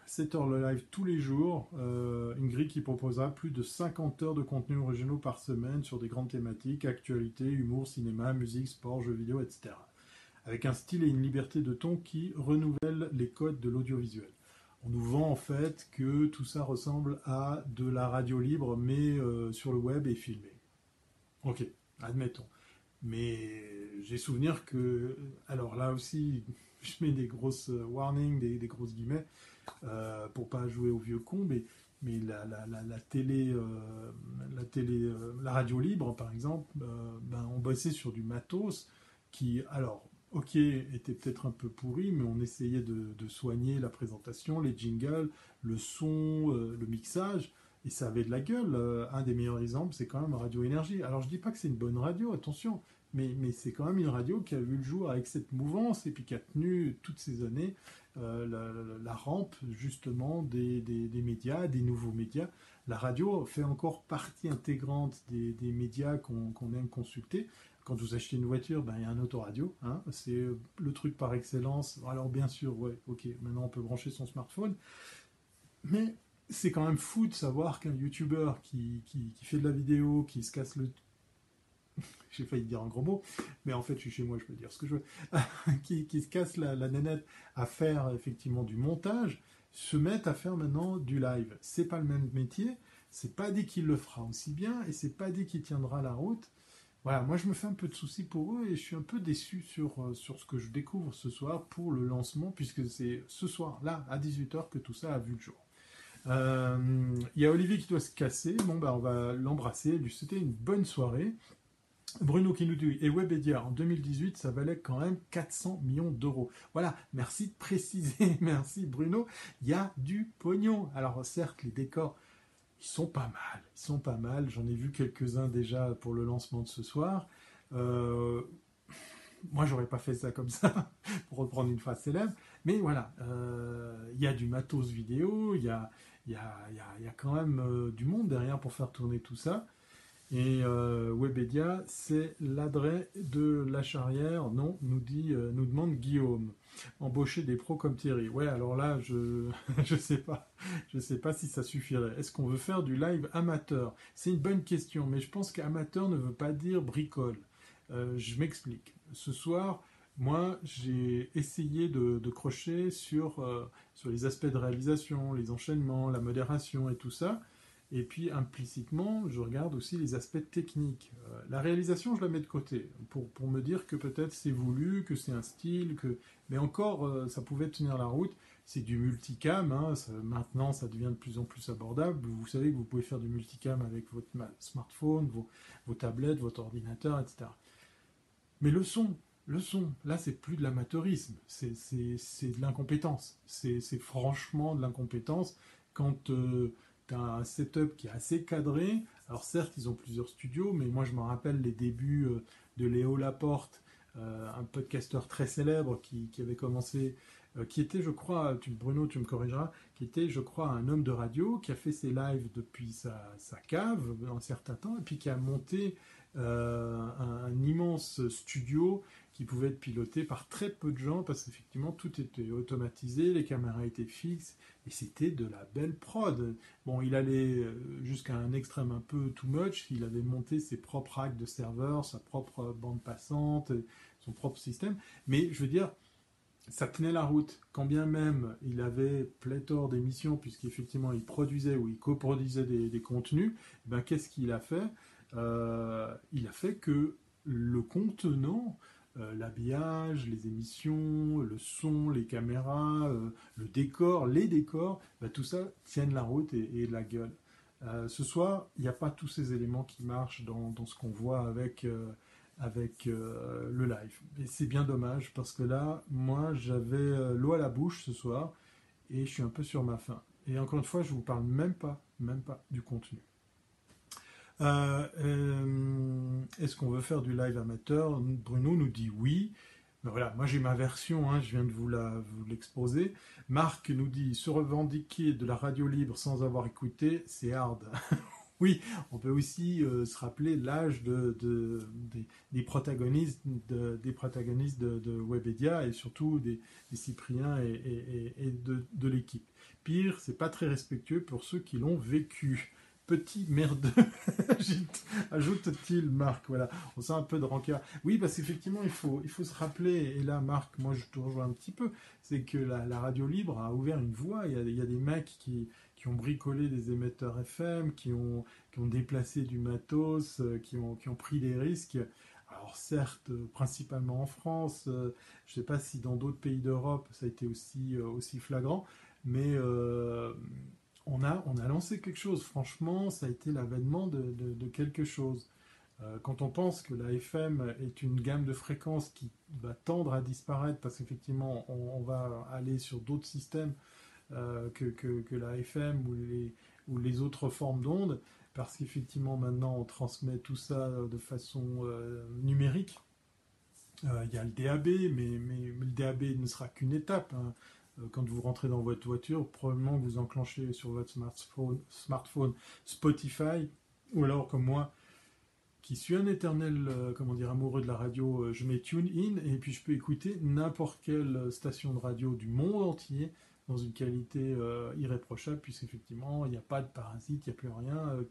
7 heures de live tous les jours, une grille qui proposera plus de 50 heures de contenu originaux par semaine sur des grandes thématiques, actualité, humour, cinéma, musique, sport, jeux vidéo, etc. avec un style et une liberté de ton qui renouvellent les codes de l'audiovisuel. On nous vend en fait que tout ça ressemble à de la radio libre, mais euh, sur le web et filmé. Ok, admettons. Mais j'ai souvenir que, alors là aussi, je mets des grosses warnings, des, grosses guillemets, euh, pour pas jouer au vieux con, mais, euh, la télé, euh, la radio libre, par exemple, ben, on bossait sur du matos qui, alors, ok, était peut-être un peu pourri, mais on essayait de, soigner la présentation, les jingles, le son, le mixage et ça avait de la gueule. un des meilleurs exemples, c'est quand même Radio Énergie. Alors je dis pas que c'est une bonne radio, attention, mais, c'est quand même une radio qui a vu le jour avec cette mouvance et puis qui a tenu toutes ces années euh, la, rampe justement des, médias, des nouveaux médias. La radio fait encore partie intégrante des, médias qu'on aime consulter. Quand vous achetez une voiture, ben, il y a un autoradio, hein, c'est le truc par excellence. Alors bien sûr, ouais, ok, maintenant on peut brancher son smartphone, mais c'est quand même fou de savoir qu'un YouTuber qui, qui, fait de la vidéo, qui se casse le j'ai failli dire un gros mot, mais en fait, je suis chez moi, je peux dire ce que je veux, qui, se casse la, la, nénette à faire effectivement du montage, se mettent à faire maintenant du live. C'est pas le même métier, c'est pas dit qu'il le fera aussi bien, et c'est pas dit qu'il tiendra la route. Voilà, moi je me fais un peu de soucis pour eux et je suis un peu déçu sur, euh, sur ce que je découvre ce soir pour le lancement, puisque c'est ce soir, là, à 18h, que tout ça a vu le jour. Euh, il y a Olivier qui doit se casser. Bon, bah, on va l'embrasser. Lui c'était une bonne soirée. Bruno qui nous dit, et Webedia en 2018, ça valait quand même 400 millions d'euros. Voilà, merci de préciser, merci Bruno, il y a du pognon. Alors certes, les décors, ils sont pas mal, ils sont pas mal, j'en ai vu quelques-uns déjà pour le lancement de ce soir. Euh, moi, j'aurais pas fait ça comme ça, pour reprendre une phrase célèbre, mais voilà, euh, il y a du matos vidéo, il y a, y, quand même euh, du monde derrière pour faire tourner tout ça. Et euh, Webedia, c'est l'adresse de la charrière. Non, nous dit, euh, nous demande Guillaume. Embaucher des pros comme Thierry. Ouais, alors là, je je sais pas, sais pas si ça suffirait. Est-ce qu'on veut faire du live amateur? C'est une bonne question, mais je pense qu'amateur ne veut pas dire bricole. Euh, je m'explique. Ce soir, moi, j'ai essayé de, de, crocher sur sur les aspects de réalisation, les enchaînements, la modération et tout ça. Et puis implicitement, je regarde aussi les aspects techniques. Euh, la réalisation, je la mets de côté pour, pour me dire que peut-être c'est voulu, que c'est un style, que mais encore euh, ça pouvait tenir la route. C'est du multicam. Hein, maintenant, ça devient de plus en plus abordable. Vous savez que vous pouvez faire du multicam avec votre smartphone, vos, vos tablettes, votre ordinateur, etc. Mais le son, le son, là, c'est plus de l'amateurisme, c'est de l'incompétence. C'est franchement de l'incompétence quand euh, un setup qui est assez cadré. Alors certes, ils ont plusieurs studios, mais moi je me rappelle les débuts euh, de Léo Laporte, euh, un podcasteur très célèbre qui, avait commencé, euh, qui était, je crois, tu, Bruno, tu me corrigeras, qui était, je crois, un homme de radio qui a fait ses lives depuis sa, sa cave un certain temps, et puis qui a monté un, immense studio qui pouvait être piloté par très peu de gens parce qu'effectivement tout était automatisé, les caméras étaient fixes et c'était de la belle prod. Bon, il allait euh, jusqu'à un extrême un peu too much, il avait monté ses propres racks de serveurs, sa propre bande passante, son propre système, mais je veux dire, ça tenait la route. Quand bien même il avait pléthore d'émissions, puisqu'effectivement il produisait ou il coproduisait des, contenus, eh ben qu'est-ce qu'il a fait? Euh, Il a fait que le contenant l'habillage, les émissions, le son, les caméras, euh, le décor, les décors, bah, tout ça tienne la route et, la gueule. Euh, ce soir, il n'y a pas tous ces éléments qui marchent dans, ce qu'on voit avec, le live. Et c'est bien dommage parce que là, moi, j'avais l'eau à la bouche ce soir et je suis un peu sur ma faim. Et encore une fois, je vous parle même pas, même pas du contenu. Euh, euh, est-ce qu'on veut faire du live amateur? Bruno nous dit oui. Mais voilà, moi j'ai ma version, hein, je viens de vous l'exposer. Marc nous dit se revendiquer de la radio libre sans avoir écouté, c'est hard. oui, on peut aussi euh, se rappeler l'âge de, des, protagonistes de, des protagonistes de, Webedia et surtout des, Cypriens et, et de, l'équipe. Pire, c'est pas très respectueux pour ceux qui l'ont vécu. Petit merdeux, ajoute-t-il Marc. Voilà, on sent un peu de rancœur. Oui, parce qu'effectivement, il faut, il faut se rappeler, et là, Marc, moi je te rejoins un petit peu, c'est que la, radio libre a ouvert une voie. Il y a, des mecs qui, qui, ont bricolé des émetteurs FM, qui ont, qui ont déplacé du matos, euh, qui ont, qui ont pris des risques. Alors certes, principalement en France, euh, je ne sais pas si dans d'autres pays d'Europe ça a été aussi, euh, aussi flagrant, mais on a, on a lancé quelque chose. Franchement, ça a été l'avènement de, quelque chose. Euh, quand on pense que la FM est une gamme de fréquences qui va tendre à disparaître parce qu'effectivement on, va aller sur d'autres systèmes euh, que, la FM ou les, ou les autres formes d'ondes, parce qu'effectivement maintenant on transmet tout ça de façon euh, numérique. Il y a le DAB, mais, mais, le DAB ne sera qu'une étape. Hein. Euh, quand vous rentrez dans votre voiture, probablement vous enclenchez sur votre smartphone, Spotify, ou alors comme moi, qui suis un éternel, euh, comment dire, amoureux de la radio, euh, je mets Tune In et puis je peux écouter n'importe quelle station de radio du monde entier dans une qualité irréprochable, puisqu'effectivement, il n'y a pas de parasites, il n'y a plus rien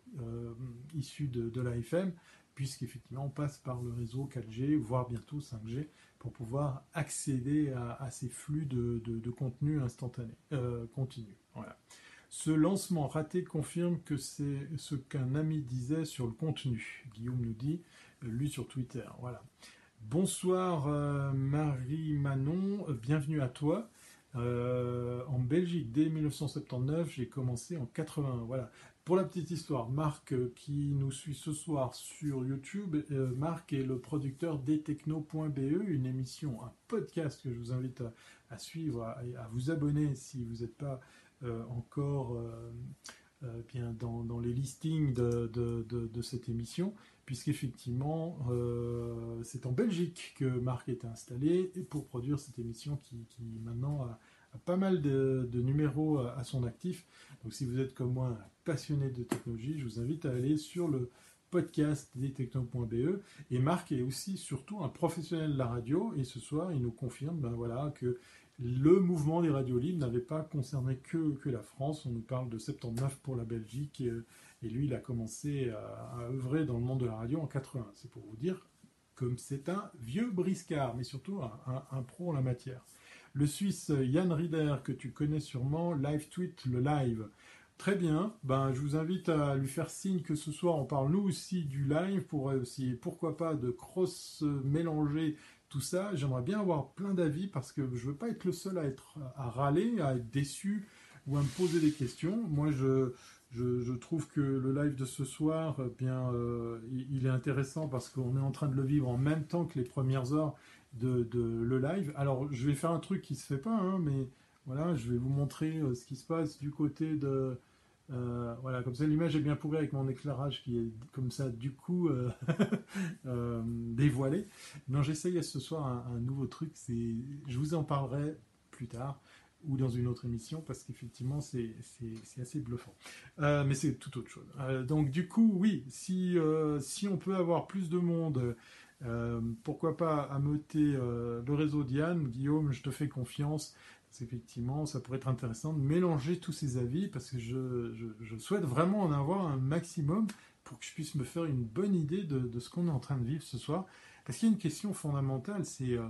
issu de, de l'AFM, puisqu'effectivement, on passe par le réseau 4G, voire bientôt 5G, pour pouvoir accéder à, ces flux de, contenu instantané, euh, continu. Voilà. Ce lancement raté confirme que c'est ce qu'un ami disait sur le contenu. Guillaume nous dit, euh, lui sur Twitter. Voilà. Bonsoir euh, Marie-Manon, bienvenue à toi. en Belgique, dès 1979, j'ai commencé en 80. Voilà. Pour la petite histoire, Marc euh, qui nous suit ce soir sur YouTube, euh, Marc est le producteur d'etechno.be, une émission, un podcast que je vous invite à, suivre, à, vous abonner si vous n'êtes pas euh, encore bien dans, les listings de, cette émission, puisqu'effectivement c'est en Belgique que Marc est installé pour produire cette émission qui, maintenant a, pas mal de, numéros à son actif. Donc si vous êtes comme moi passionné de technologie, je vous invite à aller sur le podcast des techno.be. Et Marc est aussi surtout un professionnel de la radio. Et ce soir, il nous confirme ben voilà, que le mouvement des radios libres n'avait pas concerné que, que la France. On nous parle de 79 pour la Belgique. Et, lui, il a commencé à, œuvrer dans le monde de la radio en 80. C'est pour vous dire comme c'est un vieux briscard, mais surtout un, un, pro en la matière. Le Suisse Yann Rieder, que tu connais sûrement, live tweet le live. Très bien, ben, je vous invite à lui faire signe que ce soir on parle nous aussi du live pour aussi, pourquoi pas, de cross-mélanger tout ça. J'aimerais bien avoir plein d'avis parce que je veux pas être le seul à être à râler, à être déçu ou à me poser des questions. Moi, je, je, trouve que le live de ce soir, eh bien, euh, il, est intéressant parce qu'on est en train de le vivre en même temps que les premières heures de, de le live. Alors, je vais faire un truc qui se fait pas, hein, mais voilà, je vais vous montrer euh, ce qui se passe du côté de... Euh, voilà, comme ça l'image est bien pourrie avec mon éclairage qui est comme ça du coup euh, dévoilé. Non, j'essaye ce soir un, nouveau truc, je vous en parlerai plus tard ou dans une autre émission parce qu'effectivement c'est, assez bluffant. mais c'est tout autre chose. donc du coup, oui, si, si on peut avoir plus de monde, pourquoi pas ameuter le réseau Diane, Guillaume, je te fais confiance effectivement, ça pourrait être intéressant de mélanger tous ces avis parce que je, souhaite vraiment en avoir un maximum pour que je puisse me faire une bonne idée de, ce qu'on est en train de vivre ce soir. Parce qu'il y a une question fondamentale, c'est euh,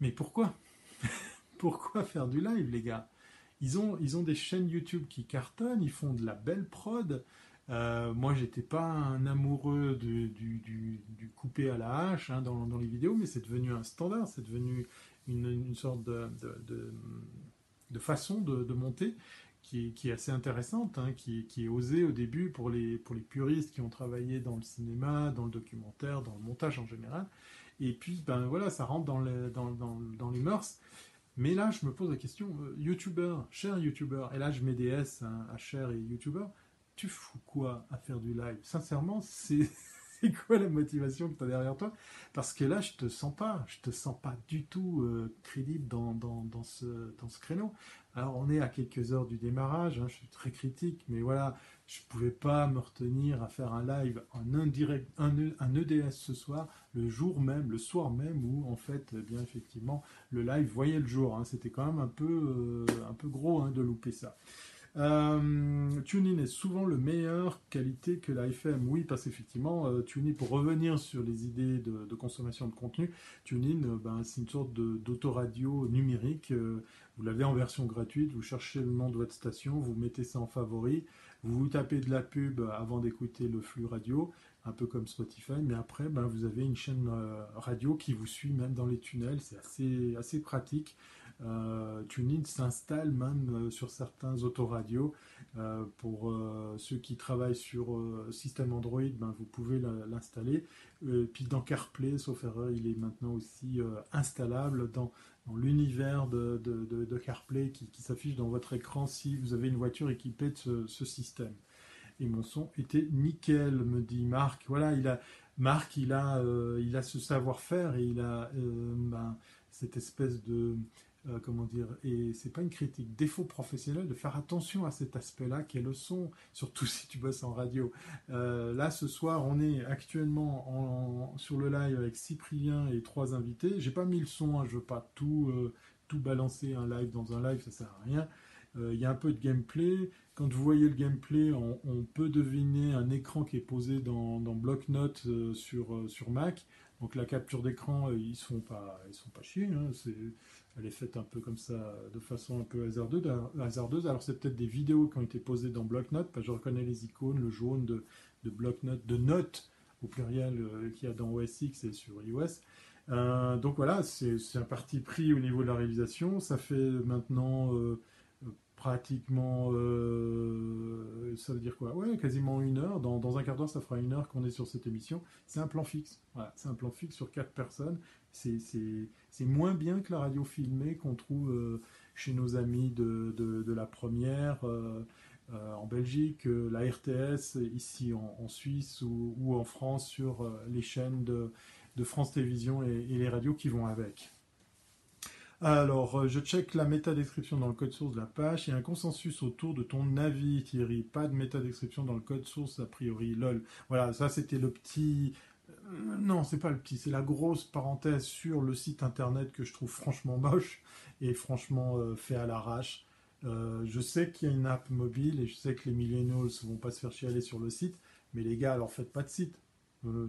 mais pourquoi Pourquoi faire du live, les gars? Ils ont, des chaînes YouTube qui cartonnent, ils font de la belle prod. Euh, moi, j'étais pas un amoureux du, coupé à la hache hein, dans, les vidéos, mais c'est devenu un standard, c'est devenu une, sorte de, façon de, monter qui, est assez intéressante, hein, qui, est osée au début pour les, pour les puristes qui ont travaillé dans le cinéma, dans le documentaire, dans le montage en général. Et puis, ben voilà, ça rentre dans dans, dans, dans les mœurs. Mais là, je me pose la question, euh, YouTuber, cher YouTuber, et là je mets des S à cher et YouTuber, tu fous quoi à faire du live? Sincèrement, c'est c'est quoi la motivation que tu as derrière toi? Parce que là, je te sens pas, je te sens pas du tout euh, crédible dans, dans, ce, dans ce créneau. Alors, on est à quelques heures du démarrage, hein, je suis très critique, mais voilà, je pouvais pas me retenir à faire un live en indirect, un, EDS ce soir, le jour même, le soir même, où en fait, eh bien effectivement, le live voyait le jour. Hein. C'était quand même un peu, euh, un peu gros hein, de louper ça. Euh, TuneIn est souvent le meilleur qualité que la FM. Oui, parce qu'effectivement, euh, TuneIn, pour revenir sur les idées de, consommation de contenu, TuneIn, euh, ben, c'est une sorte d'autoradio numérique. vous l'avez en version gratuite, vous cherchez le nom de votre station, vous mettez ça en favori, vous vous tapez de la pub avant d'écouter le flux radio, un peu comme Spotify, mais après, ben, vous avez une chaîne radio qui vous suit même dans les tunnels, c'est assez, assez pratique. Euh, s'installe même euh, sur certains autoradios. Euh, pour ceux qui travaillent sur système Android, ben, vous pouvez l'installer. puis dans CarPlay, sauf erreur, il est maintenant aussi installable dans, l'univers de, CarPlay qui, s'affiche dans votre écran si vous avez une voiture équipée de ce, système. Et mon son était nickel, me dit Marc. Voilà, il a, Marc, il a, il a ce savoir-faire et il a ben, cette espèce de euh, comment dire, et c'est pas une critique, défaut professionnel de faire attention à cet aspect-là qui est le son, surtout si tu bosses en radio. Euh, là, ce soir, on est actuellement sur le live avec Cyprien et trois invités. J'ai pas mis le son, hein, je veux pas tout, euh, tout balancer un live dans un live, ça sert à rien. Il y a un peu de gameplay. Quand vous voyez le gameplay, on, peut deviner un écran qui est posé dans, dans bloc-notes sur, sur Mac. Donc la capture d'écran, ils sont pas, sont pas chiés. Hein, elle est faite un peu comme ça, de façon un peu hasardeuse. Alors c'est peut-être des vidéos qui ont été posées dans que je reconnais les icônes, le jaune de, bloc-notes, de notes au pluriel euh, qu'il y a dans OS X et sur iOS. Euh, donc voilà, c'est un parti pris au niveau de la réalisation. Ça fait maintenant euh, pratiquement, euh, ça veut dire quoi? Ouais, quasiment une heure. Dans, un quart d'heure, ça fera une heure qu'on est sur cette émission. C'est un plan fixe. Voilà, c'est un plan fixe sur quatre personnes. C'est moins bien que la radio filmée qu'on trouve euh, chez nos amis de, la première. Euh, en Belgique, la RTS ici en, Suisse ou, en France sur les chaînes de, France Télévisions et, et les radios qui vont avec. Alors, euh, je check la métadescription dans le code source de la page. Il y a un consensus autour de ton avis, Thierry. Pas de métadescription dans le code source, a priori. Lol. Voilà, ça c'était le petit. Euh, non, c'est pas le petit, c'est la grosse parenthèse sur le site internet que je trouve franchement moche et franchement euh, fait à l'arrache. je sais qu'il y a une app mobile et je sais que les millennials vont pas se faire chialer sur le site, mais les gars, alors faites pas de site.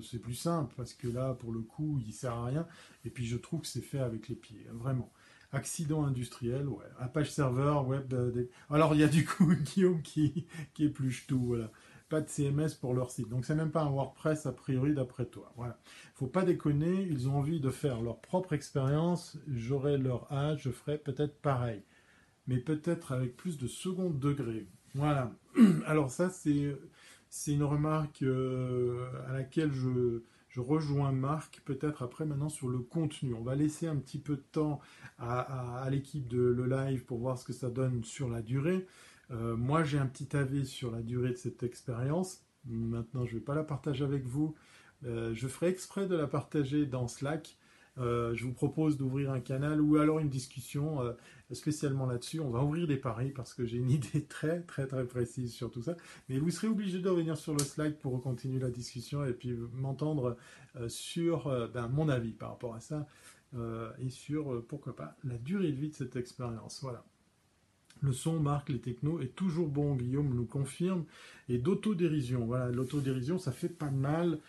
c'est plus simple parce que là, pour le coup, il sert à rien. Et puis, je trouve que c'est fait avec les pieds, vraiment. Accident industriel, ouais. Apache Server, web. Euh, Alors il y a du coup Guillaume qui, qui épluche tout, voilà. Pas de CMS pour leur site. Donc c'est même pas un WordPress a priori d'après toi. Voilà. Faut pas déconner, ils ont envie de faire leur propre expérience. J'aurai leur âge, je ferai peut-être pareil. Mais peut-être avec plus de second degré. Voilà. Alors ça c'est c'est une remarque euh, à laquelle je, je rejoins Marc peut-être après maintenant sur le contenu. On va laisser un petit peu de temps à, l'équipe de le live pour voir ce que ça donne sur la durée. Euh, moi j'ai un petit avis sur la durée de cette expérience. Maintenant je ne vais pas la partager avec vous. Euh, je ferai exprès de la partager dans Slack euh, je vous propose d'ouvrir un canal ou alors une discussion spécialement là-dessus. On va ouvrir des paris parce que j'ai une idée très très très précise sur tout ça. Mais vous serez obligé de revenir sur le slide pour continuer la discussion et puis m'entendre sur ben, mon avis par rapport à ça et sur pourquoi pas la durée de vie de cette expérience. Voilà. Le son marque les technos est toujours bon, Guillaume nous confirme. Et d'autodérision, voilà, l'autodérision, ça fait pas mal.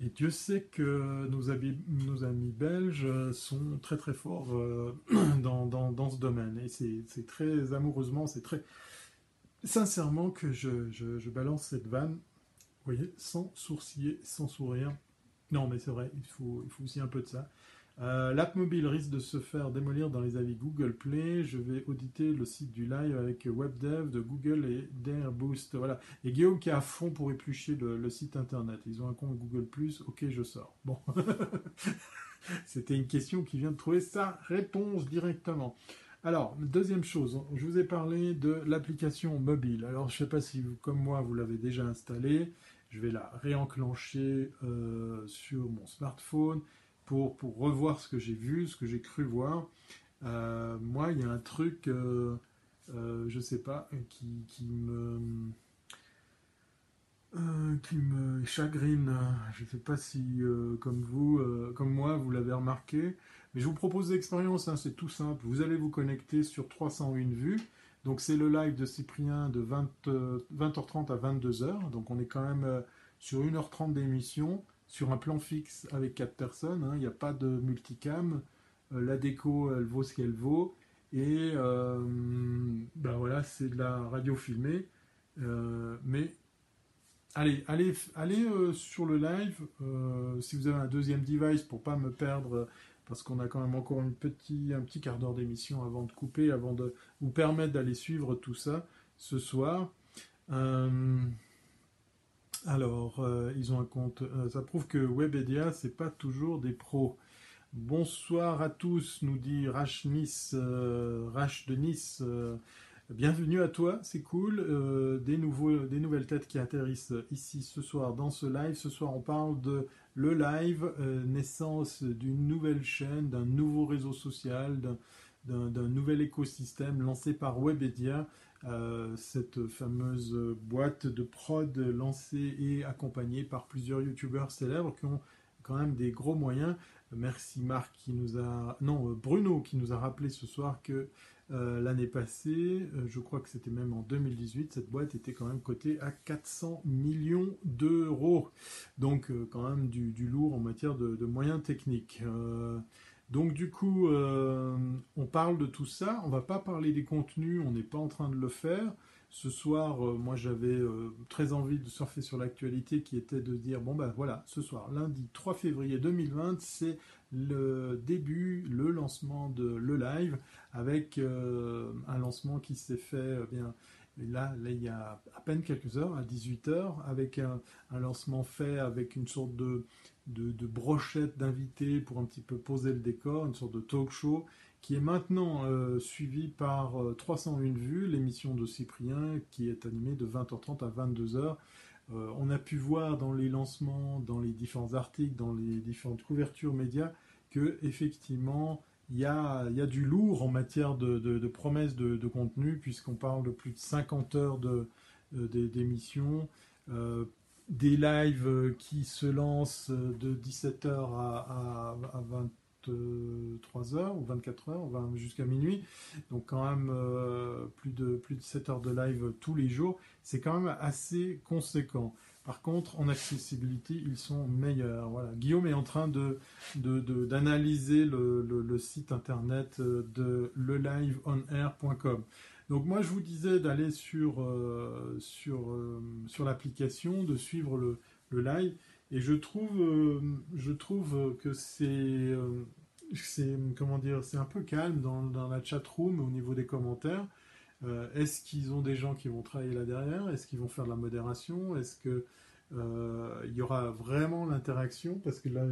Et Dieu sait que nos amis, belges sont très très forts euh, dans, dans, ce domaine. Et c'est très amoureusement, c'est très sincèrement que je, je, balance cette vanne, vous voyez, sans sourciller, sans sourire. Non, mais c'est vrai, il faut, il faut aussi un peu de ça. Euh, l'app mobile risque de se faire démolir dans les avis Google Play. Je vais auditer le site du live avec WebDev de Google et d'Airboost. Voilà. Et Guillaume qui est à fond pour éplucher le, site internet. Ils ont un compte Google Ok, je sors. Bon. C'était une question qui vient de trouver sa réponse directement. Alors, deuxième chose, je vous ai parlé de l'application mobile. Alors, je ne sais pas si vous, comme moi, vous l'avez déjà installée. Je vais la réenclencher euh, sur mon smartphone pour, pour revoir ce que j'ai vu, ce que j'ai cru voir. Euh, moi, il y a un truc, euh, euh, je sais pas, qui, qui me qui me chagrine. Je ne sais pas si, comme vous, comme moi, vous l'avez remarqué. Mais je vous propose l'expérience, hein, c'est tout simple. Vous allez vous connecter sur 301 vues. Donc c'est le live de Cyprien de 20, h 30 à 22h. Donc on est quand même sur 1h30 d'émission, sur un plan fixe avec 4 personnes. Hein. Il n'y a pas de multicam. la déco, elle vaut ce qu'elle vaut. Et ben voilà, c'est de la radio filmée. mais Allez, allez, allez euh, sur le live. Euh, si vous avez un deuxième device pour pas me perdre, parce qu'on a quand même encore une petit, un petit quart d'heure d'émission avant de couper, avant de vous permettre d'aller suivre tout ça ce soir. Euh, alors, ils ont un compte. ça prouve que Webedia, c'est pas toujours des pros. Bonsoir à tous, nous dit Rach Nice, Rach de Nice. Bienvenue à toi, c'est cool. Euh, des, nouvelles têtes qui atterrissent ici ce soir dans ce live. Ce soir, on parle de le live, euh, naissance d'une nouvelle chaîne, d'un nouveau réseau social, nouvel écosystème lancé par Webedia. Euh, cette fameuse boîte de prod lancée et accompagnée par plusieurs youtubeurs célèbres qui ont quand même des gros moyens. Merci Marc qui nous a, non Bruno qui nous a rappelé ce soir que euh, l'année passée, euh, je crois que c'était même en 2018, cette boîte était quand même cotée à 400 millions d'euros. Donc quand même du, lourd en matière de, moyens techniques. Donc du coup, on parle de tout ça. On va pas parler des contenus, on n'est pas en train de le faire. Ce soir, moi j'avais très envie de surfer sur l'actualité qui était de dire, bon ben voilà, ce soir, lundi 3 février 2020, c'est le début, le lancement de le live, avec euh, un lancement qui s'est fait euh, bien. Là, il y a à peine quelques heures, à 18h, avec un, lancement fait avec une sorte de, brochette d'invités pour un petit peu poser le décor, une sorte de talk show, qui est maintenant euh, suivi par 301 vues, l'émission de Cyprien, qui est animée de 20h30 à 22h. on a pu voir dans les lancements, dans les différents articles, dans les différentes couvertures médias, que effectivement il y a, du lourd en matière de, de, promesses de, contenu, puisqu'on parle de plus de 50 heures d'émissions, euh, des lives qui se lancent de 17h à, à, 23h ou 24h, jusqu'à minuit. Donc quand même euh, plus, de, plus de 7 heures de live tous les jours. C'est quand même assez conséquent. Par contre, en accessibilité, ils sont meilleurs. Guillaume est en train d'analyser le, site internet de leliveonair.com. Donc moi, je vous disais d'aller sur, euh, euh, l'application, de suivre le, live, et je trouve, euh, que c'est, un peu calme dans la chat room au niveau des commentaires. Euh, est-ce qu'ils ont des gens qui vont travailler là derrière? Est-ce qu'ils vont faire de la modération? Est-ce qu'il euh, y aura vraiment l'interaction? Parce que là,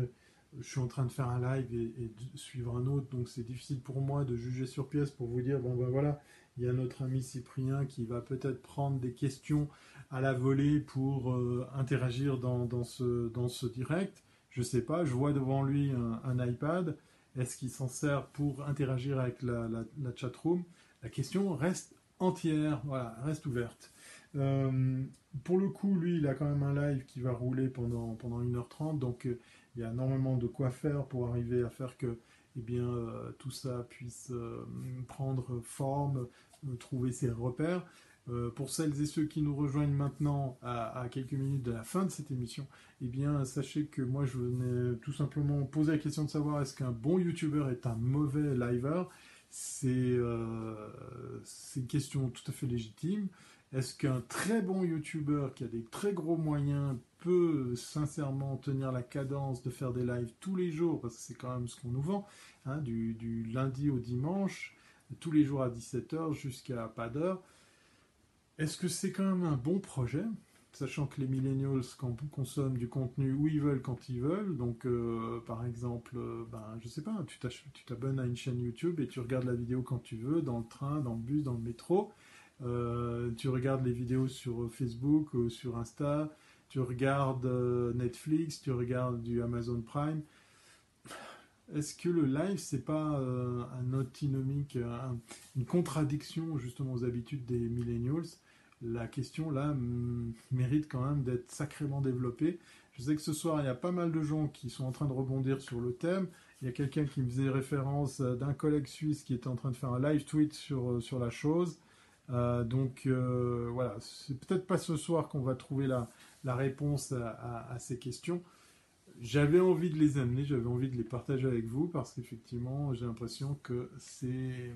je suis en train de faire un live et, de suivre un autre, donc c'est difficile pour moi de juger sur pièce pour vous dire bon ben voilà, il y a notre ami Cyprien qui va peut-être prendre des questions à la volée pour euh, interagir dans, ce, dans ce direct. Je sais pas, je vois devant lui un, iPad. Est-ce qu'il s'en sert pour interagir avec la, la, la chat room La question reste entière, voilà, reste ouverte. Euh, pour le coup, lui, il a quand même un live qui va rouler pendant, pendant 1h30, donc euh, il y a énormément de quoi faire pour arriver à faire que eh bien, euh, tout ça puisse prendre forme, trouver ses repères. pour celles et ceux qui nous rejoignent maintenant à, quelques minutes de la fin de cette émission, eh bien, sachez que moi, je venais tout simplement poser la question de savoir est-ce qu'un bon YouTuber est un mauvais liver? Euh, c'est une question tout à fait légitime. Est-ce qu'un très bon YouTuber qui a des très gros moyens peut sincèrement tenir la cadence de faire des lives tous les jours, parce que c'est quand même ce qu'on nous vend, hein, du, du, lundi au dimanche, tous les jours à 17h jusqu'à pas d'heure Est-ce que c'est quand même un bon projet? Sachant que les millennials consomment du contenu où ils veulent quand ils veulent. Donc, euh, par exemple, euh, ben, sais pas, tu t'abonnes à une chaîne YouTube et tu regardes la vidéo quand tu veux, dans le train, dans le bus, dans le métro. Euh, tu regardes les vidéos sur Facebook ou sur Insta. Tu regardes Netflix, tu regardes du Amazon Prime. Est-ce que le live, c'est pas un antinomique, une contradiction justement aux habitudes des millennials? La question là mérite quand même d'être sacrément développée. Je sais que ce soir, il y a pas mal de gens qui sont en train de rebondir sur le thème. Il y a quelqu'un qui me faisait référence d'un collègue suisse qui était en train de faire un live tweet sur, euh, sur la chose. donc voilà, c'est peut-être pas ce soir qu'on va trouver la réponse à, ces questions. J'avais envie de les amener, j'avais envie de les partager avec vous parce qu'effectivement, j'ai l'impression que c'est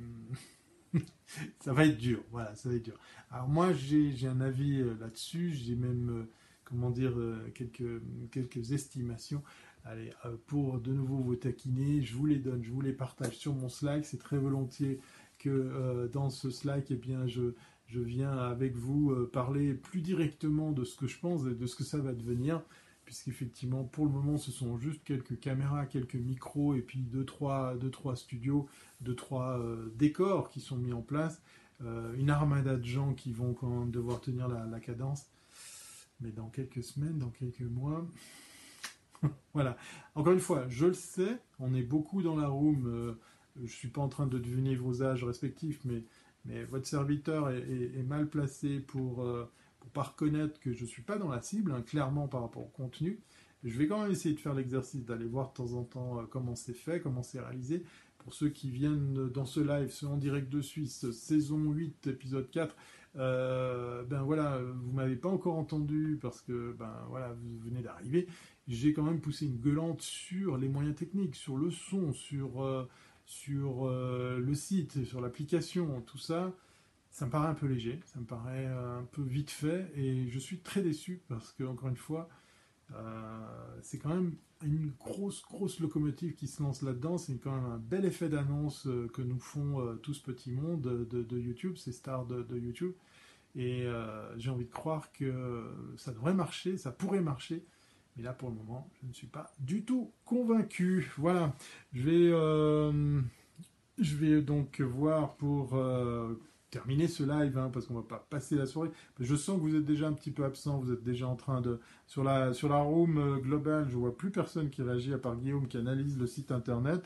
ça va être dur. Voilà, ça va être dur. Alors moi, j'ai un avis euh, là-dessus. J'ai même, euh, comment dire, euh, quelques, quelques estimations. Allez, pour de nouveau vous taquiner, je vous les donne, je vous les partage sur mon Slack. C'est très volontiers que dans ce Slack, eh bien, je, je viens avec vous parler plus directement de ce que je pense et de ce que ça va devenir puisqu'effectivement, pour le moment, ce sont juste quelques caméras, quelques micros, et puis deux, trois, deux, trois studios, deux, trois euh, décors qui sont mis en place, euh, une armada de gens qui vont quand même devoir tenir la, cadence, mais dans quelques semaines, dans quelques mois, voilà. Encore une fois, je le sais, on est beaucoup dans la room, euh, je ne suis pas en train de deviner vos âges respectifs, mais, mais votre serviteur est mal placé pour reconnaître que je suis pas dans la cible, hein, clairement par rapport au contenu. Je vais quand même essayer de faire l'exercice d'aller voir de temps en temps euh, comment c'est fait, comment c'est réalisé. Pour ceux qui viennent dans ce live, ce en direct de Suisse, saison 8, épisode 4, euh, ben voilà, vous m'avez pas encore entendu parce que ben voilà, vous venez d'arriver. J'ai quand même poussé une gueulante sur les moyens techniques, sur le son, sur, euh, sur le site, sur l'application, tout ça ça me paraît un peu léger, ça me paraît euh, un peu vite fait, et je suis très déçu parce que, encore une fois, euh, c'est quand même une grosse, grosse locomotive qui se lance là-dedans. C'est quand même un bel effet d'annonce euh, que nous font tout ce petit monde de, YouTube, ces stars de, YouTube. Et j'ai envie de croire que ça devrait marcher, ça pourrait marcher. Mais là, pour le moment, je ne suis pas du tout convaincu. Voilà. Je vais, je vais donc voir pour terminer ce live, hein, parce qu'on va pas passer la soirée. Je sens que vous êtes déjà un petit peu absent, vous êtes déjà en train de... Sur la, sur la room euh, globale, je vois plus personne qui réagit, à part Guillaume qui analyse le site internet.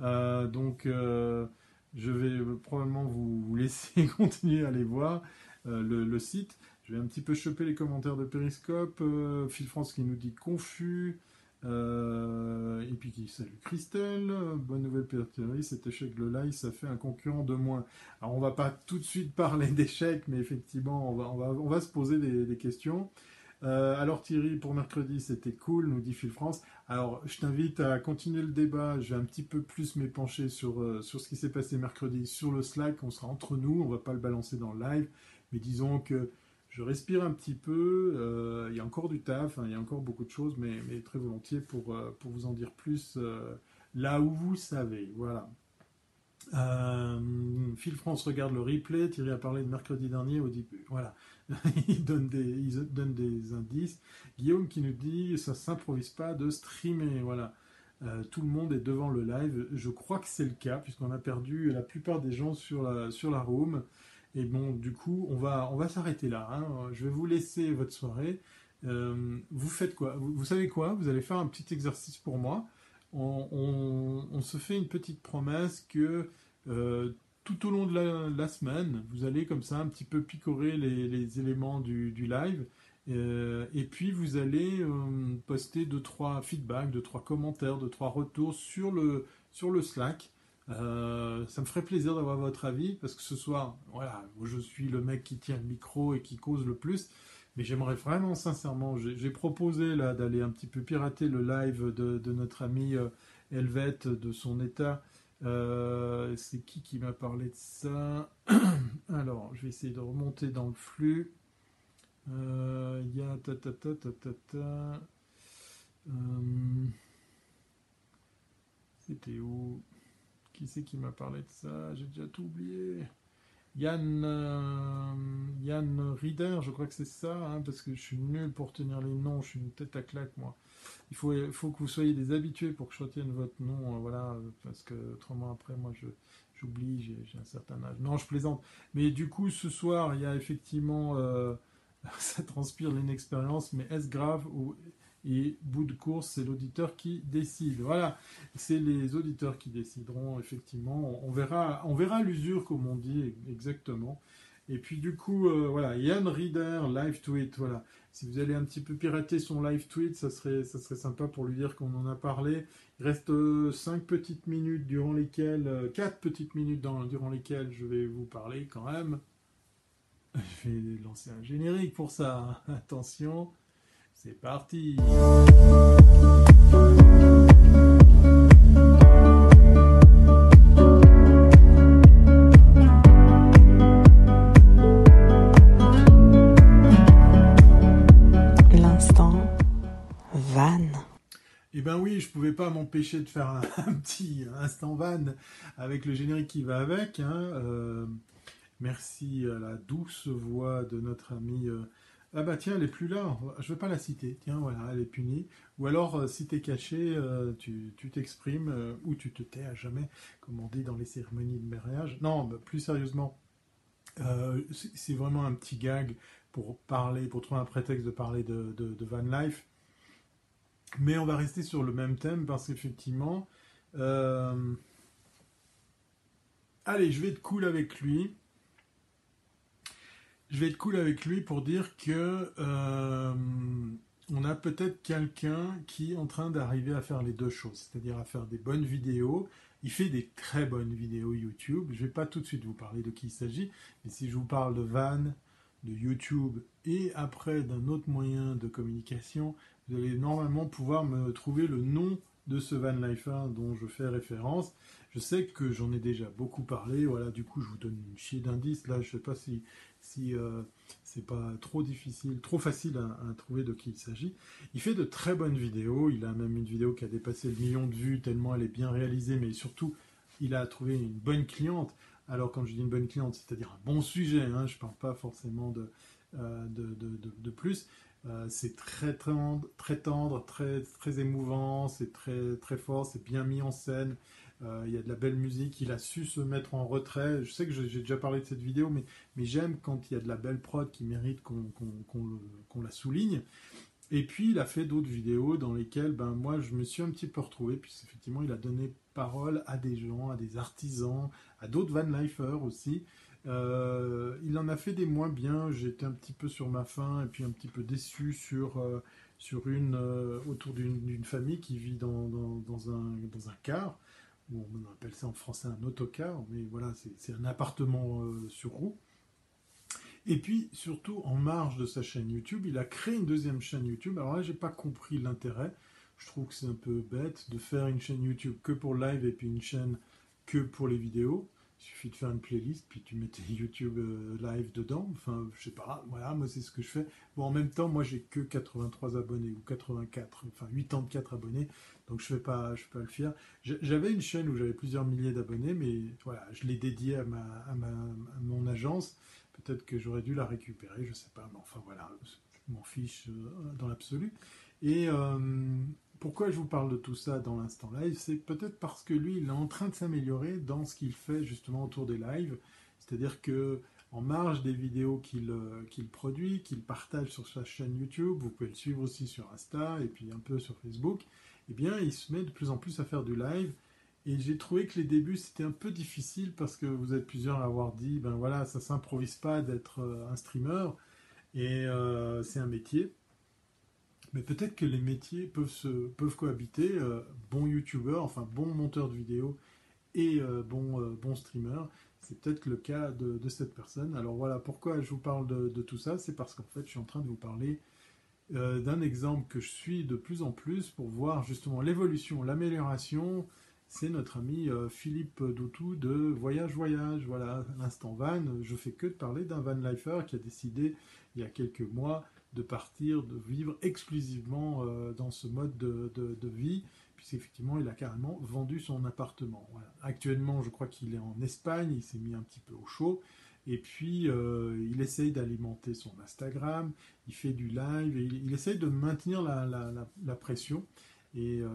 Euh, donc, euh, je vais probablement vous, laisser continuer à aller voir le, le, site. Je vais un petit peu choper les commentaires de Periscope. Phil France qui nous dit confus. Euh, et puis qui salue Christelle, bonne nouvelle Thierry, cet échec le live, ça fait un concurrent de moins. Alors on va pas tout de suite parler d'échec, mais effectivement on va, on va, on va se poser des, questions. Euh, alors Thierry, pour mercredi c'était cool, nous dit Phil France. Alors je t'invite à continuer le débat, je vais un petit peu plus m'épancher sur, euh, sur ce qui s'est passé mercredi sur le Slack, on sera entre nous, on va pas le balancer dans le live, mais disons que je respire un petit peu. Euh, il y a encore du taf, hein, il y a encore beaucoup de choses, mais, très volontiers pour, euh, pour vous en dire plus euh, là où vous savez. Voilà. Phil France regarde le replay. Thierry a parlé de mercredi dernier au début. Voilà. il, donne des, il donne des indices. Guillaume qui nous dit ça s'improvise pas de streamer. Voilà. tout le monde est devant le live. Je crois que c'est le cas, puisqu'on a perdu la plupart des gens sur la, sur la room. Et bon, du coup, on va, on va s'arrêter là. Hein. Je vais vous laisser votre soirée. Euh, vous faites quoi? Vous, savez quoi? Vous allez faire un petit exercice pour moi. On, se fait une petite promesse que euh, tout au long de la, semaine, vous allez comme ça un petit peu picorer les, éléments du, live. Euh, et puis vous allez poster deux trois feedbacks, deux trois commentaires, deux trois retours sur le sur le Slack. Euh, ça me ferait plaisir d'avoir votre avis parce que ce soir, voilà, je suis le mec qui tient le micro et qui cause le plus, mais j'aimerais vraiment sincèrement, j'ai proposé là d'aller un petit peu pirater le live de, notre ami euh, Helvète de son état. Euh, c'est qui qui m'a parlé de ça? Alors, je vais essayer de remonter dans le flux. Il y a ta ta ta ta ta ta. C'était où? Qui c'est qui m'a parlé de ça? J'ai déjà tout oublié. Yann, euh, Yann Rieder, je crois que c'est ça, hein, parce que je suis nul pour tenir les noms, je suis une tête à claque moi. Il faut, faut que vous soyez des habitués pour que je retienne votre nom, euh, voilà, parce que autrement après moi je j'oublie, j'ai un certain âge. Non, je plaisante. Mais du coup, ce soir, il y a effectivement, euh, ça transpire l'inexpérience, mais est-ce grave ou et bout de course, c'est l'auditeur qui décide. Voilà, c'est les auditeurs qui décideront, effectivement. On verra, on verra l'usure, comme on dit exactement. Et puis du coup, euh, voilà, Yann Reader, live tweet, voilà. Si vous allez un petit peu pirater son live tweet, ça serait, ça serait sympa pour lui dire qu'on en a parlé. Il reste 5 euh, petites minutes durant lesquelles, 4 euh, petites minutes durant lesquelles je vais vous parler quand même. Je vais lancer un générique pour ça. Attention, c'est parti. Eh ben oui, je pouvais pas m'empêcher de faire un, petit instant van avec le générique qui va avec. Hein. Euh, merci à la douce voix de notre amie. Euh, ah bah tiens, elle est plus là. Je vais pas la citer. Tiens, voilà, elle est punie. Ou alors, euh, si tu es caché, tu t'exprimes ou tu te tais à jamais, comme on dit dans les cérémonies de mariage. Non, bah, plus sérieusement, c'est vraiment un petit gag pour parler, pour trouver un prétexte de parler de, de van life. Mais on va rester sur le même thème parce qu'effectivement, euh, allez, je vais être cool avec lui. Je vais être cool avec lui pour dire que euh, on a peut-être quelqu'un qui est en train d'arriver à faire les deux choses, c'est-à-dire à faire des bonnes vidéos. Il fait des très bonnes vidéos YouTube. Je ne vais pas tout de suite vous parler de qui il s'agit, mais si je vous parle de Van, de YouTube et après d'un autre moyen de communication, vous allez normalement pouvoir me trouver le nom de ce Van Lifer dont je fais référence. Je sais que j'en ai déjà beaucoup parlé, voilà, du coup je vous donne une chier d'indices, là je ne sais pas si, si euh, c'est pas trop difficile, trop facile à, trouver de qui il s'agit. Il fait de très bonnes vidéos, il a même une vidéo qui a dépassé le million de vues tellement elle est bien réalisée, mais surtout il a trouvé une bonne cliente. Alors quand je dis une bonne cliente, c'est-à-dire un bon sujet, hein, je ne parle pas forcément de, euh, de, de, plus, euh, c'est très, très, très tendre, très, très émouvant, c'est très, très fort, c'est bien mis en scène. Euh, il y a de la belle musique, il a su se mettre en retrait. Je sais que j'ai déjà parlé de cette vidéo, mais, mais j'aime quand il y a de la belle prod qui mérite qu'on la souligne. Et puis il a fait d'autres vidéos dans lesquelles ben, moi je me suis un petit peu retrouvé, puisqu'effectivement effectivement il a donné parole à des gens, à des artisans, à d'autres van lifers aussi, euh, il en a fait des moins bien. J'étais un petit peu sur ma faim et puis un petit peu déçu sur, euh, sur une, autour d'une famille qui vit dans, dans, un, dans un car. On appelle ça en français un autocar, mais voilà, c'est un appartement sur roue. Et puis, surtout, en marge de sa chaîne YouTube, il a créé une deuxième chaîne YouTube. Alors là, j'ai pas compris l'intérêt. Je trouve que c'est un peu bête de faire une chaîne YouTube que pour live et puis une chaîne que pour les vidéos. Il suffit de faire une playlist, puis tu mets tes YouTube euh, live dedans. Enfin, je sais pas, voilà, moi c'est ce que je fais. Bon, en même temps, moi j'ai que 83 abonnés, ou 84, enfin 84 abonnés, donc je ne vais, pas, je pas le faire. J'avais une chaîne où j'avais plusieurs milliers d'abonnés, mais voilà, je l'ai dédiée à, ma, à, ma, mon agence. Peut-être que j'aurais dû la récupérer, je sais pas, mais enfin voilà, je m'en fiche euh, dans l'absolu. Et euh, pourquoi je vous parle de tout ça dans l'instant live C'est peut-être parce que lui, il est en train de s'améliorer dans ce qu'il fait justement autour des lives. C'est-à-dire que en marge des vidéos qu'il euh, produit, qu'il partage sur sa chaîne YouTube, vous pouvez le suivre aussi sur Insta et puis un peu sur Facebook, eh bien, il se met de plus en plus à faire du live. Et j'ai trouvé que les débuts, c'était un peu difficile parce que vous êtes plusieurs à avoir dit, ben voilà, ça s'improvise pas d'être euh, un streamer et euh, c'est un métier. Mais peut-être que les métiers peuvent, se, peuvent cohabiter. Euh, bon youtubeur, enfin bon monteur de vidéos et euh, bon, euh, bon streamer. C'est peut-être le cas de, cette personne. Alors voilà, pourquoi je vous parle de, tout ça C'est parce qu'en fait, je suis en train de vous parler d'un exemple que je suis de plus en plus pour voir justement l'évolution, l'amélioration. C'est notre ami Philippe Doutou de Voyage Voyage. Voilà, l'instant van. Je fais que de parler d'un van lifer qui a décidé il y a quelques mois de partir, de vivre exclusivement euh, dans ce mode de, vie, puisqu'effectivement, il a carrément vendu son appartement. Actuellement, je crois qu'il est en Espagne, il s'est mis un petit peu au chaud, et puis euh, il essaye d'alimenter son Instagram, il fait du live, il, essaye de maintenir la, pression. Et euh,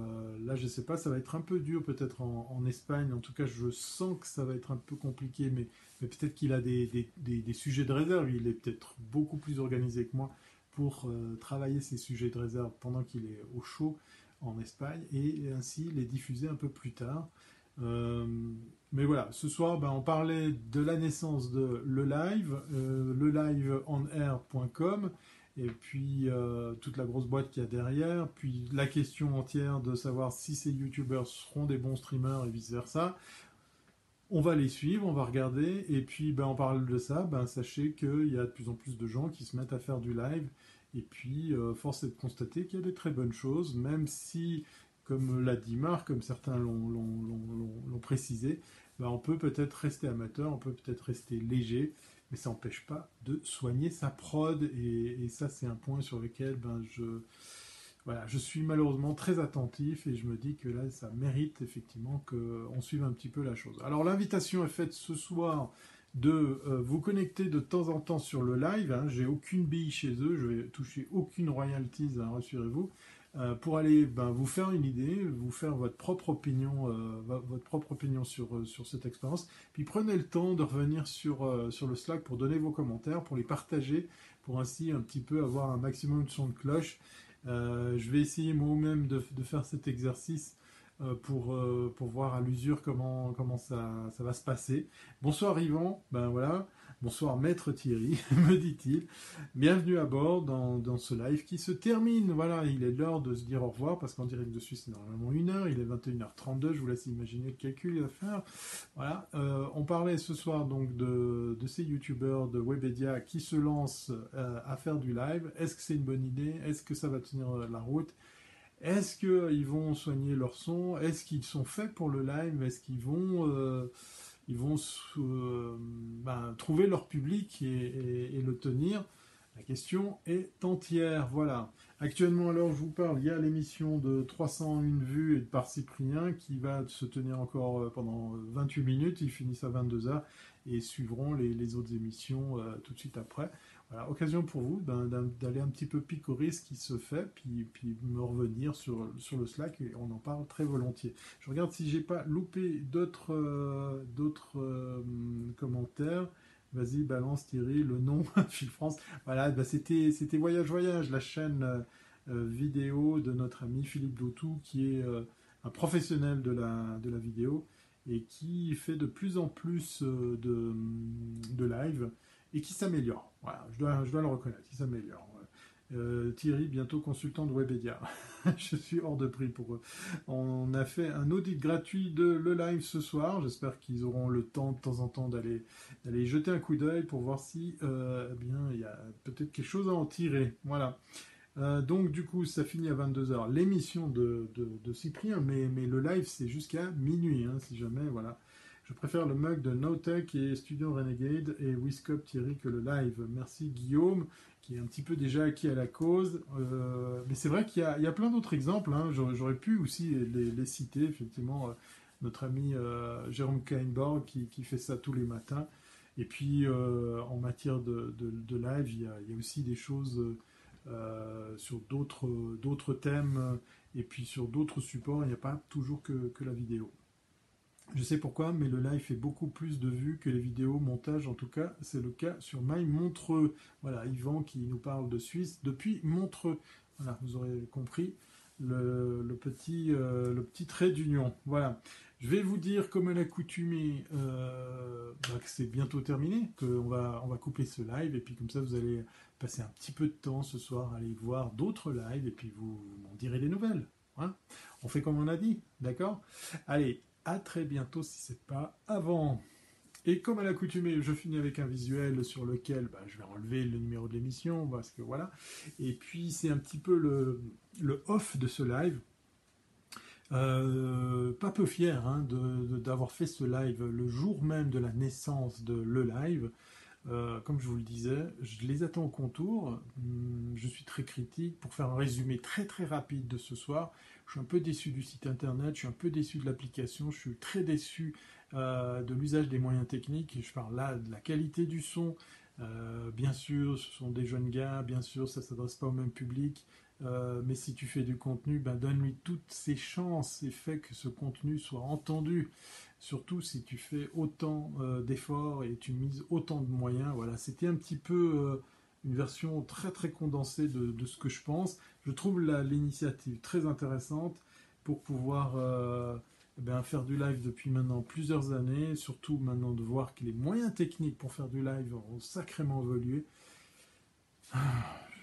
là, je ne sais pas, ça va être un peu dur peut-être en, Espagne. En tout cas, je sens que ça va être un peu compliqué, mais, peut-être qu'il a des, des, sujets de réserve. Il est peut-être beaucoup plus organisé que moi pour euh, travailler ces sujets de réserve pendant qu'il est au chaud en Espagne et ainsi les diffuser un peu plus tard. Euh, mais voilà, ce soir, ben, on parlait de la naissance de le live, euh, le live air.com, et puis toute la grosse boîte qu'il y a derrière, puis la question entière de savoir si ces youtubeurs seront des bons streamers et vice versa. On va les suivre, on va regarder, et puis ben, on parle de ça, ben, sachez qu'il y a de plus en plus de gens qui se mettent à faire du live, et puis euh, force est de constater qu'il y a des très bonnes choses, même si, comme l'a dit Marc, comme certains l'ont précisé, ben, on peut peut-être rester amateur, on peut peut-être rester léger, mais ça n'empêche pas de soigner sa prod, et, et ça c'est un point sur lequel ben, je voilà, je suis malheureusement très attentif et je me dis que là, ça mérite effectivement qu'on suive un petit peu la chose. Alors l'invitation est faite ce soir de euh, vous connecter de temps en temps sur le live. Hein. J'ai aucune bille chez eux, je vais toucher aucune royalties, hein, rassurez-vous, euh, pour aller ben, vous faire une idée, vous faire votre propre opinion, euh, votre propre opinion sur, sur cette expérience. Puis prenez le temps de revenir sur, sur le Slack pour donner vos commentaires, pour les partager, pour ainsi un petit peu avoir un maximum de son de cloche euh, je vais essayer moi-même de, faire cet exercice euh, pour, euh, pour voir à l'usure comment, comment ça, ça, va se passer. Bonsoir Yvan, ben voilà. Bonsoir Maître Thierry, me dit-il. Bienvenue à bord dans, ce live qui se termine. Voilà, il est l'heure de se dire au revoir parce qu'en direct de Suisse, c'est normalement une heure. Il est 21h32. Je vous laisse imaginer le calcul à faire. Voilà. Euh, on parlait ce soir donc de, ces youtubeurs de Webedia qui se lancent euh, à faire du live. Est-ce que c'est une bonne idée? Est-ce que ça va tenir la route? Est-ce qu'ils vont soigner leur son? Est-ce qu'ils sont faits pour le live? Est-ce qu'ils vont euh, euh, ben, trouver leur public et, le tenir. La question est entière. Voilà. Actuellement, alors, je vous parle, il y a l'émission de 301 vues et par Cyprien qui va se tenir encore euh, pendant 28 minutes. Ils finissent à 22h et suivront les, autres émissions euh, tout de suite après. Voilà, occasion pour vous d'aller un petit peu picorer ce qui se fait, puis, me revenir sur, le Slack et on en parle très volontiers. Je regarde si j'ai pas loupé d'autres euh, euh, commentaires. Vas-y, balance Thierry, le nom, Phil France. Voilà, bah, c'était Voyage Voyage, la chaîne euh, vidéo de notre ami Philippe Doutou, qui est un professionnel de la, de la vidéo et qui fait de plus en plus de, de live et qui s'améliore. Voilà, je dois, le reconnaître, il s'améliore. Euh, Thierry, bientôt consultant de Webedia. je suis hors de prix pour eux. On a fait un audit gratuit de le live ce soir. J'espère qu'ils auront le temps de temps en temps d'aller d'aller jeter un coup d'œil pour voir si euh, eh bien il y a peut-être quelque chose à en tirer. Voilà. Euh, donc du coup, ça finit à 22h l'émission de, de, Cyprien, mais, mais le live c'est jusqu'à minuit, hein, si jamais, voilà. Je préfère le mug de NoTech et Studio Renegade et Wiscop Thierry que le live. Merci Guillaume, qui est un petit peu déjà acquis à la cause. Euh, mais c'est vrai qu'il y, a plein d'autres exemples. Hein. J'aurais pu aussi les, citer, effectivement. Euh, notre ami euh, Jérôme Kainborg qui, fait ça tous les matins. Et puis en matière de, live, il y, a, aussi des choses sur d'autres thèmes et puis sur d'autres supports. Il n'y a pas toujours que la vidéo. Je sais pourquoi, mais le live fait beaucoup plus de vues que les vidéos montage. En tout cas, c'est le cas sur My Montreux. Voilà, Yvan qui nous parle de Suisse depuis Montreux. Voilà, vous aurez compris le, petit, euh, le petit trait d'union. Voilà. Je vais vous dire, comme à l'accoutumée, euh, bah, que c'est bientôt terminé, qu'on va, on va couper ce live, et puis comme ça, vous allez passer un petit peu de temps ce soir à aller voir d'autres lives, et puis vous m'en direz des nouvelles. Hein. on fait comme on a dit, d'accord? Allez, à très bientôt si c'est pas avant. Et comme à l'accoutumée, je finis avec un visuel sur lequel bah, je vais enlever le numéro de l'émission, parce que voilà. Et puis c'est un petit peu le, le, off de ce live. Euh, pas peu fier hein, d'avoir fait ce live le jour même de la naissance de le live. Euh, comme je vous le disais, je les attends au contour. Hum, je suis très critique. Pour faire un résumé très très rapide de ce soir, je suis un peu déçu du site internet, je suis un peu déçu de l'application, je suis très déçu euh, de l'usage des moyens techniques. Je parle là de la qualité du son. Euh, bien sûr, ce sont des jeunes gars, bien sûr, ça ne s'adresse pas au même public. mais si tu fais du contenu, ben donne-lui toutes ses chances et fais que ce contenu soit entendu surtout si tu fais autant euh, d'efforts et tu mises autant de moyens. Voilà, c'était un petit peu euh, une version très très condensée de, ce que je pense. Je trouve l'initiative très intéressante pour pouvoir euh, eh faire du live depuis maintenant plusieurs années, surtout maintenant de voir que les moyens techniques pour faire du live ont sacrément évolué.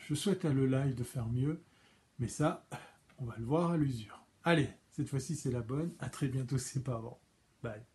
Je souhaite à le live de faire mieux, mais ça, on va le voir à l'usure. Allez, cette fois-ci c'est la bonne. À très bientôt, c'est pas avant. Bye.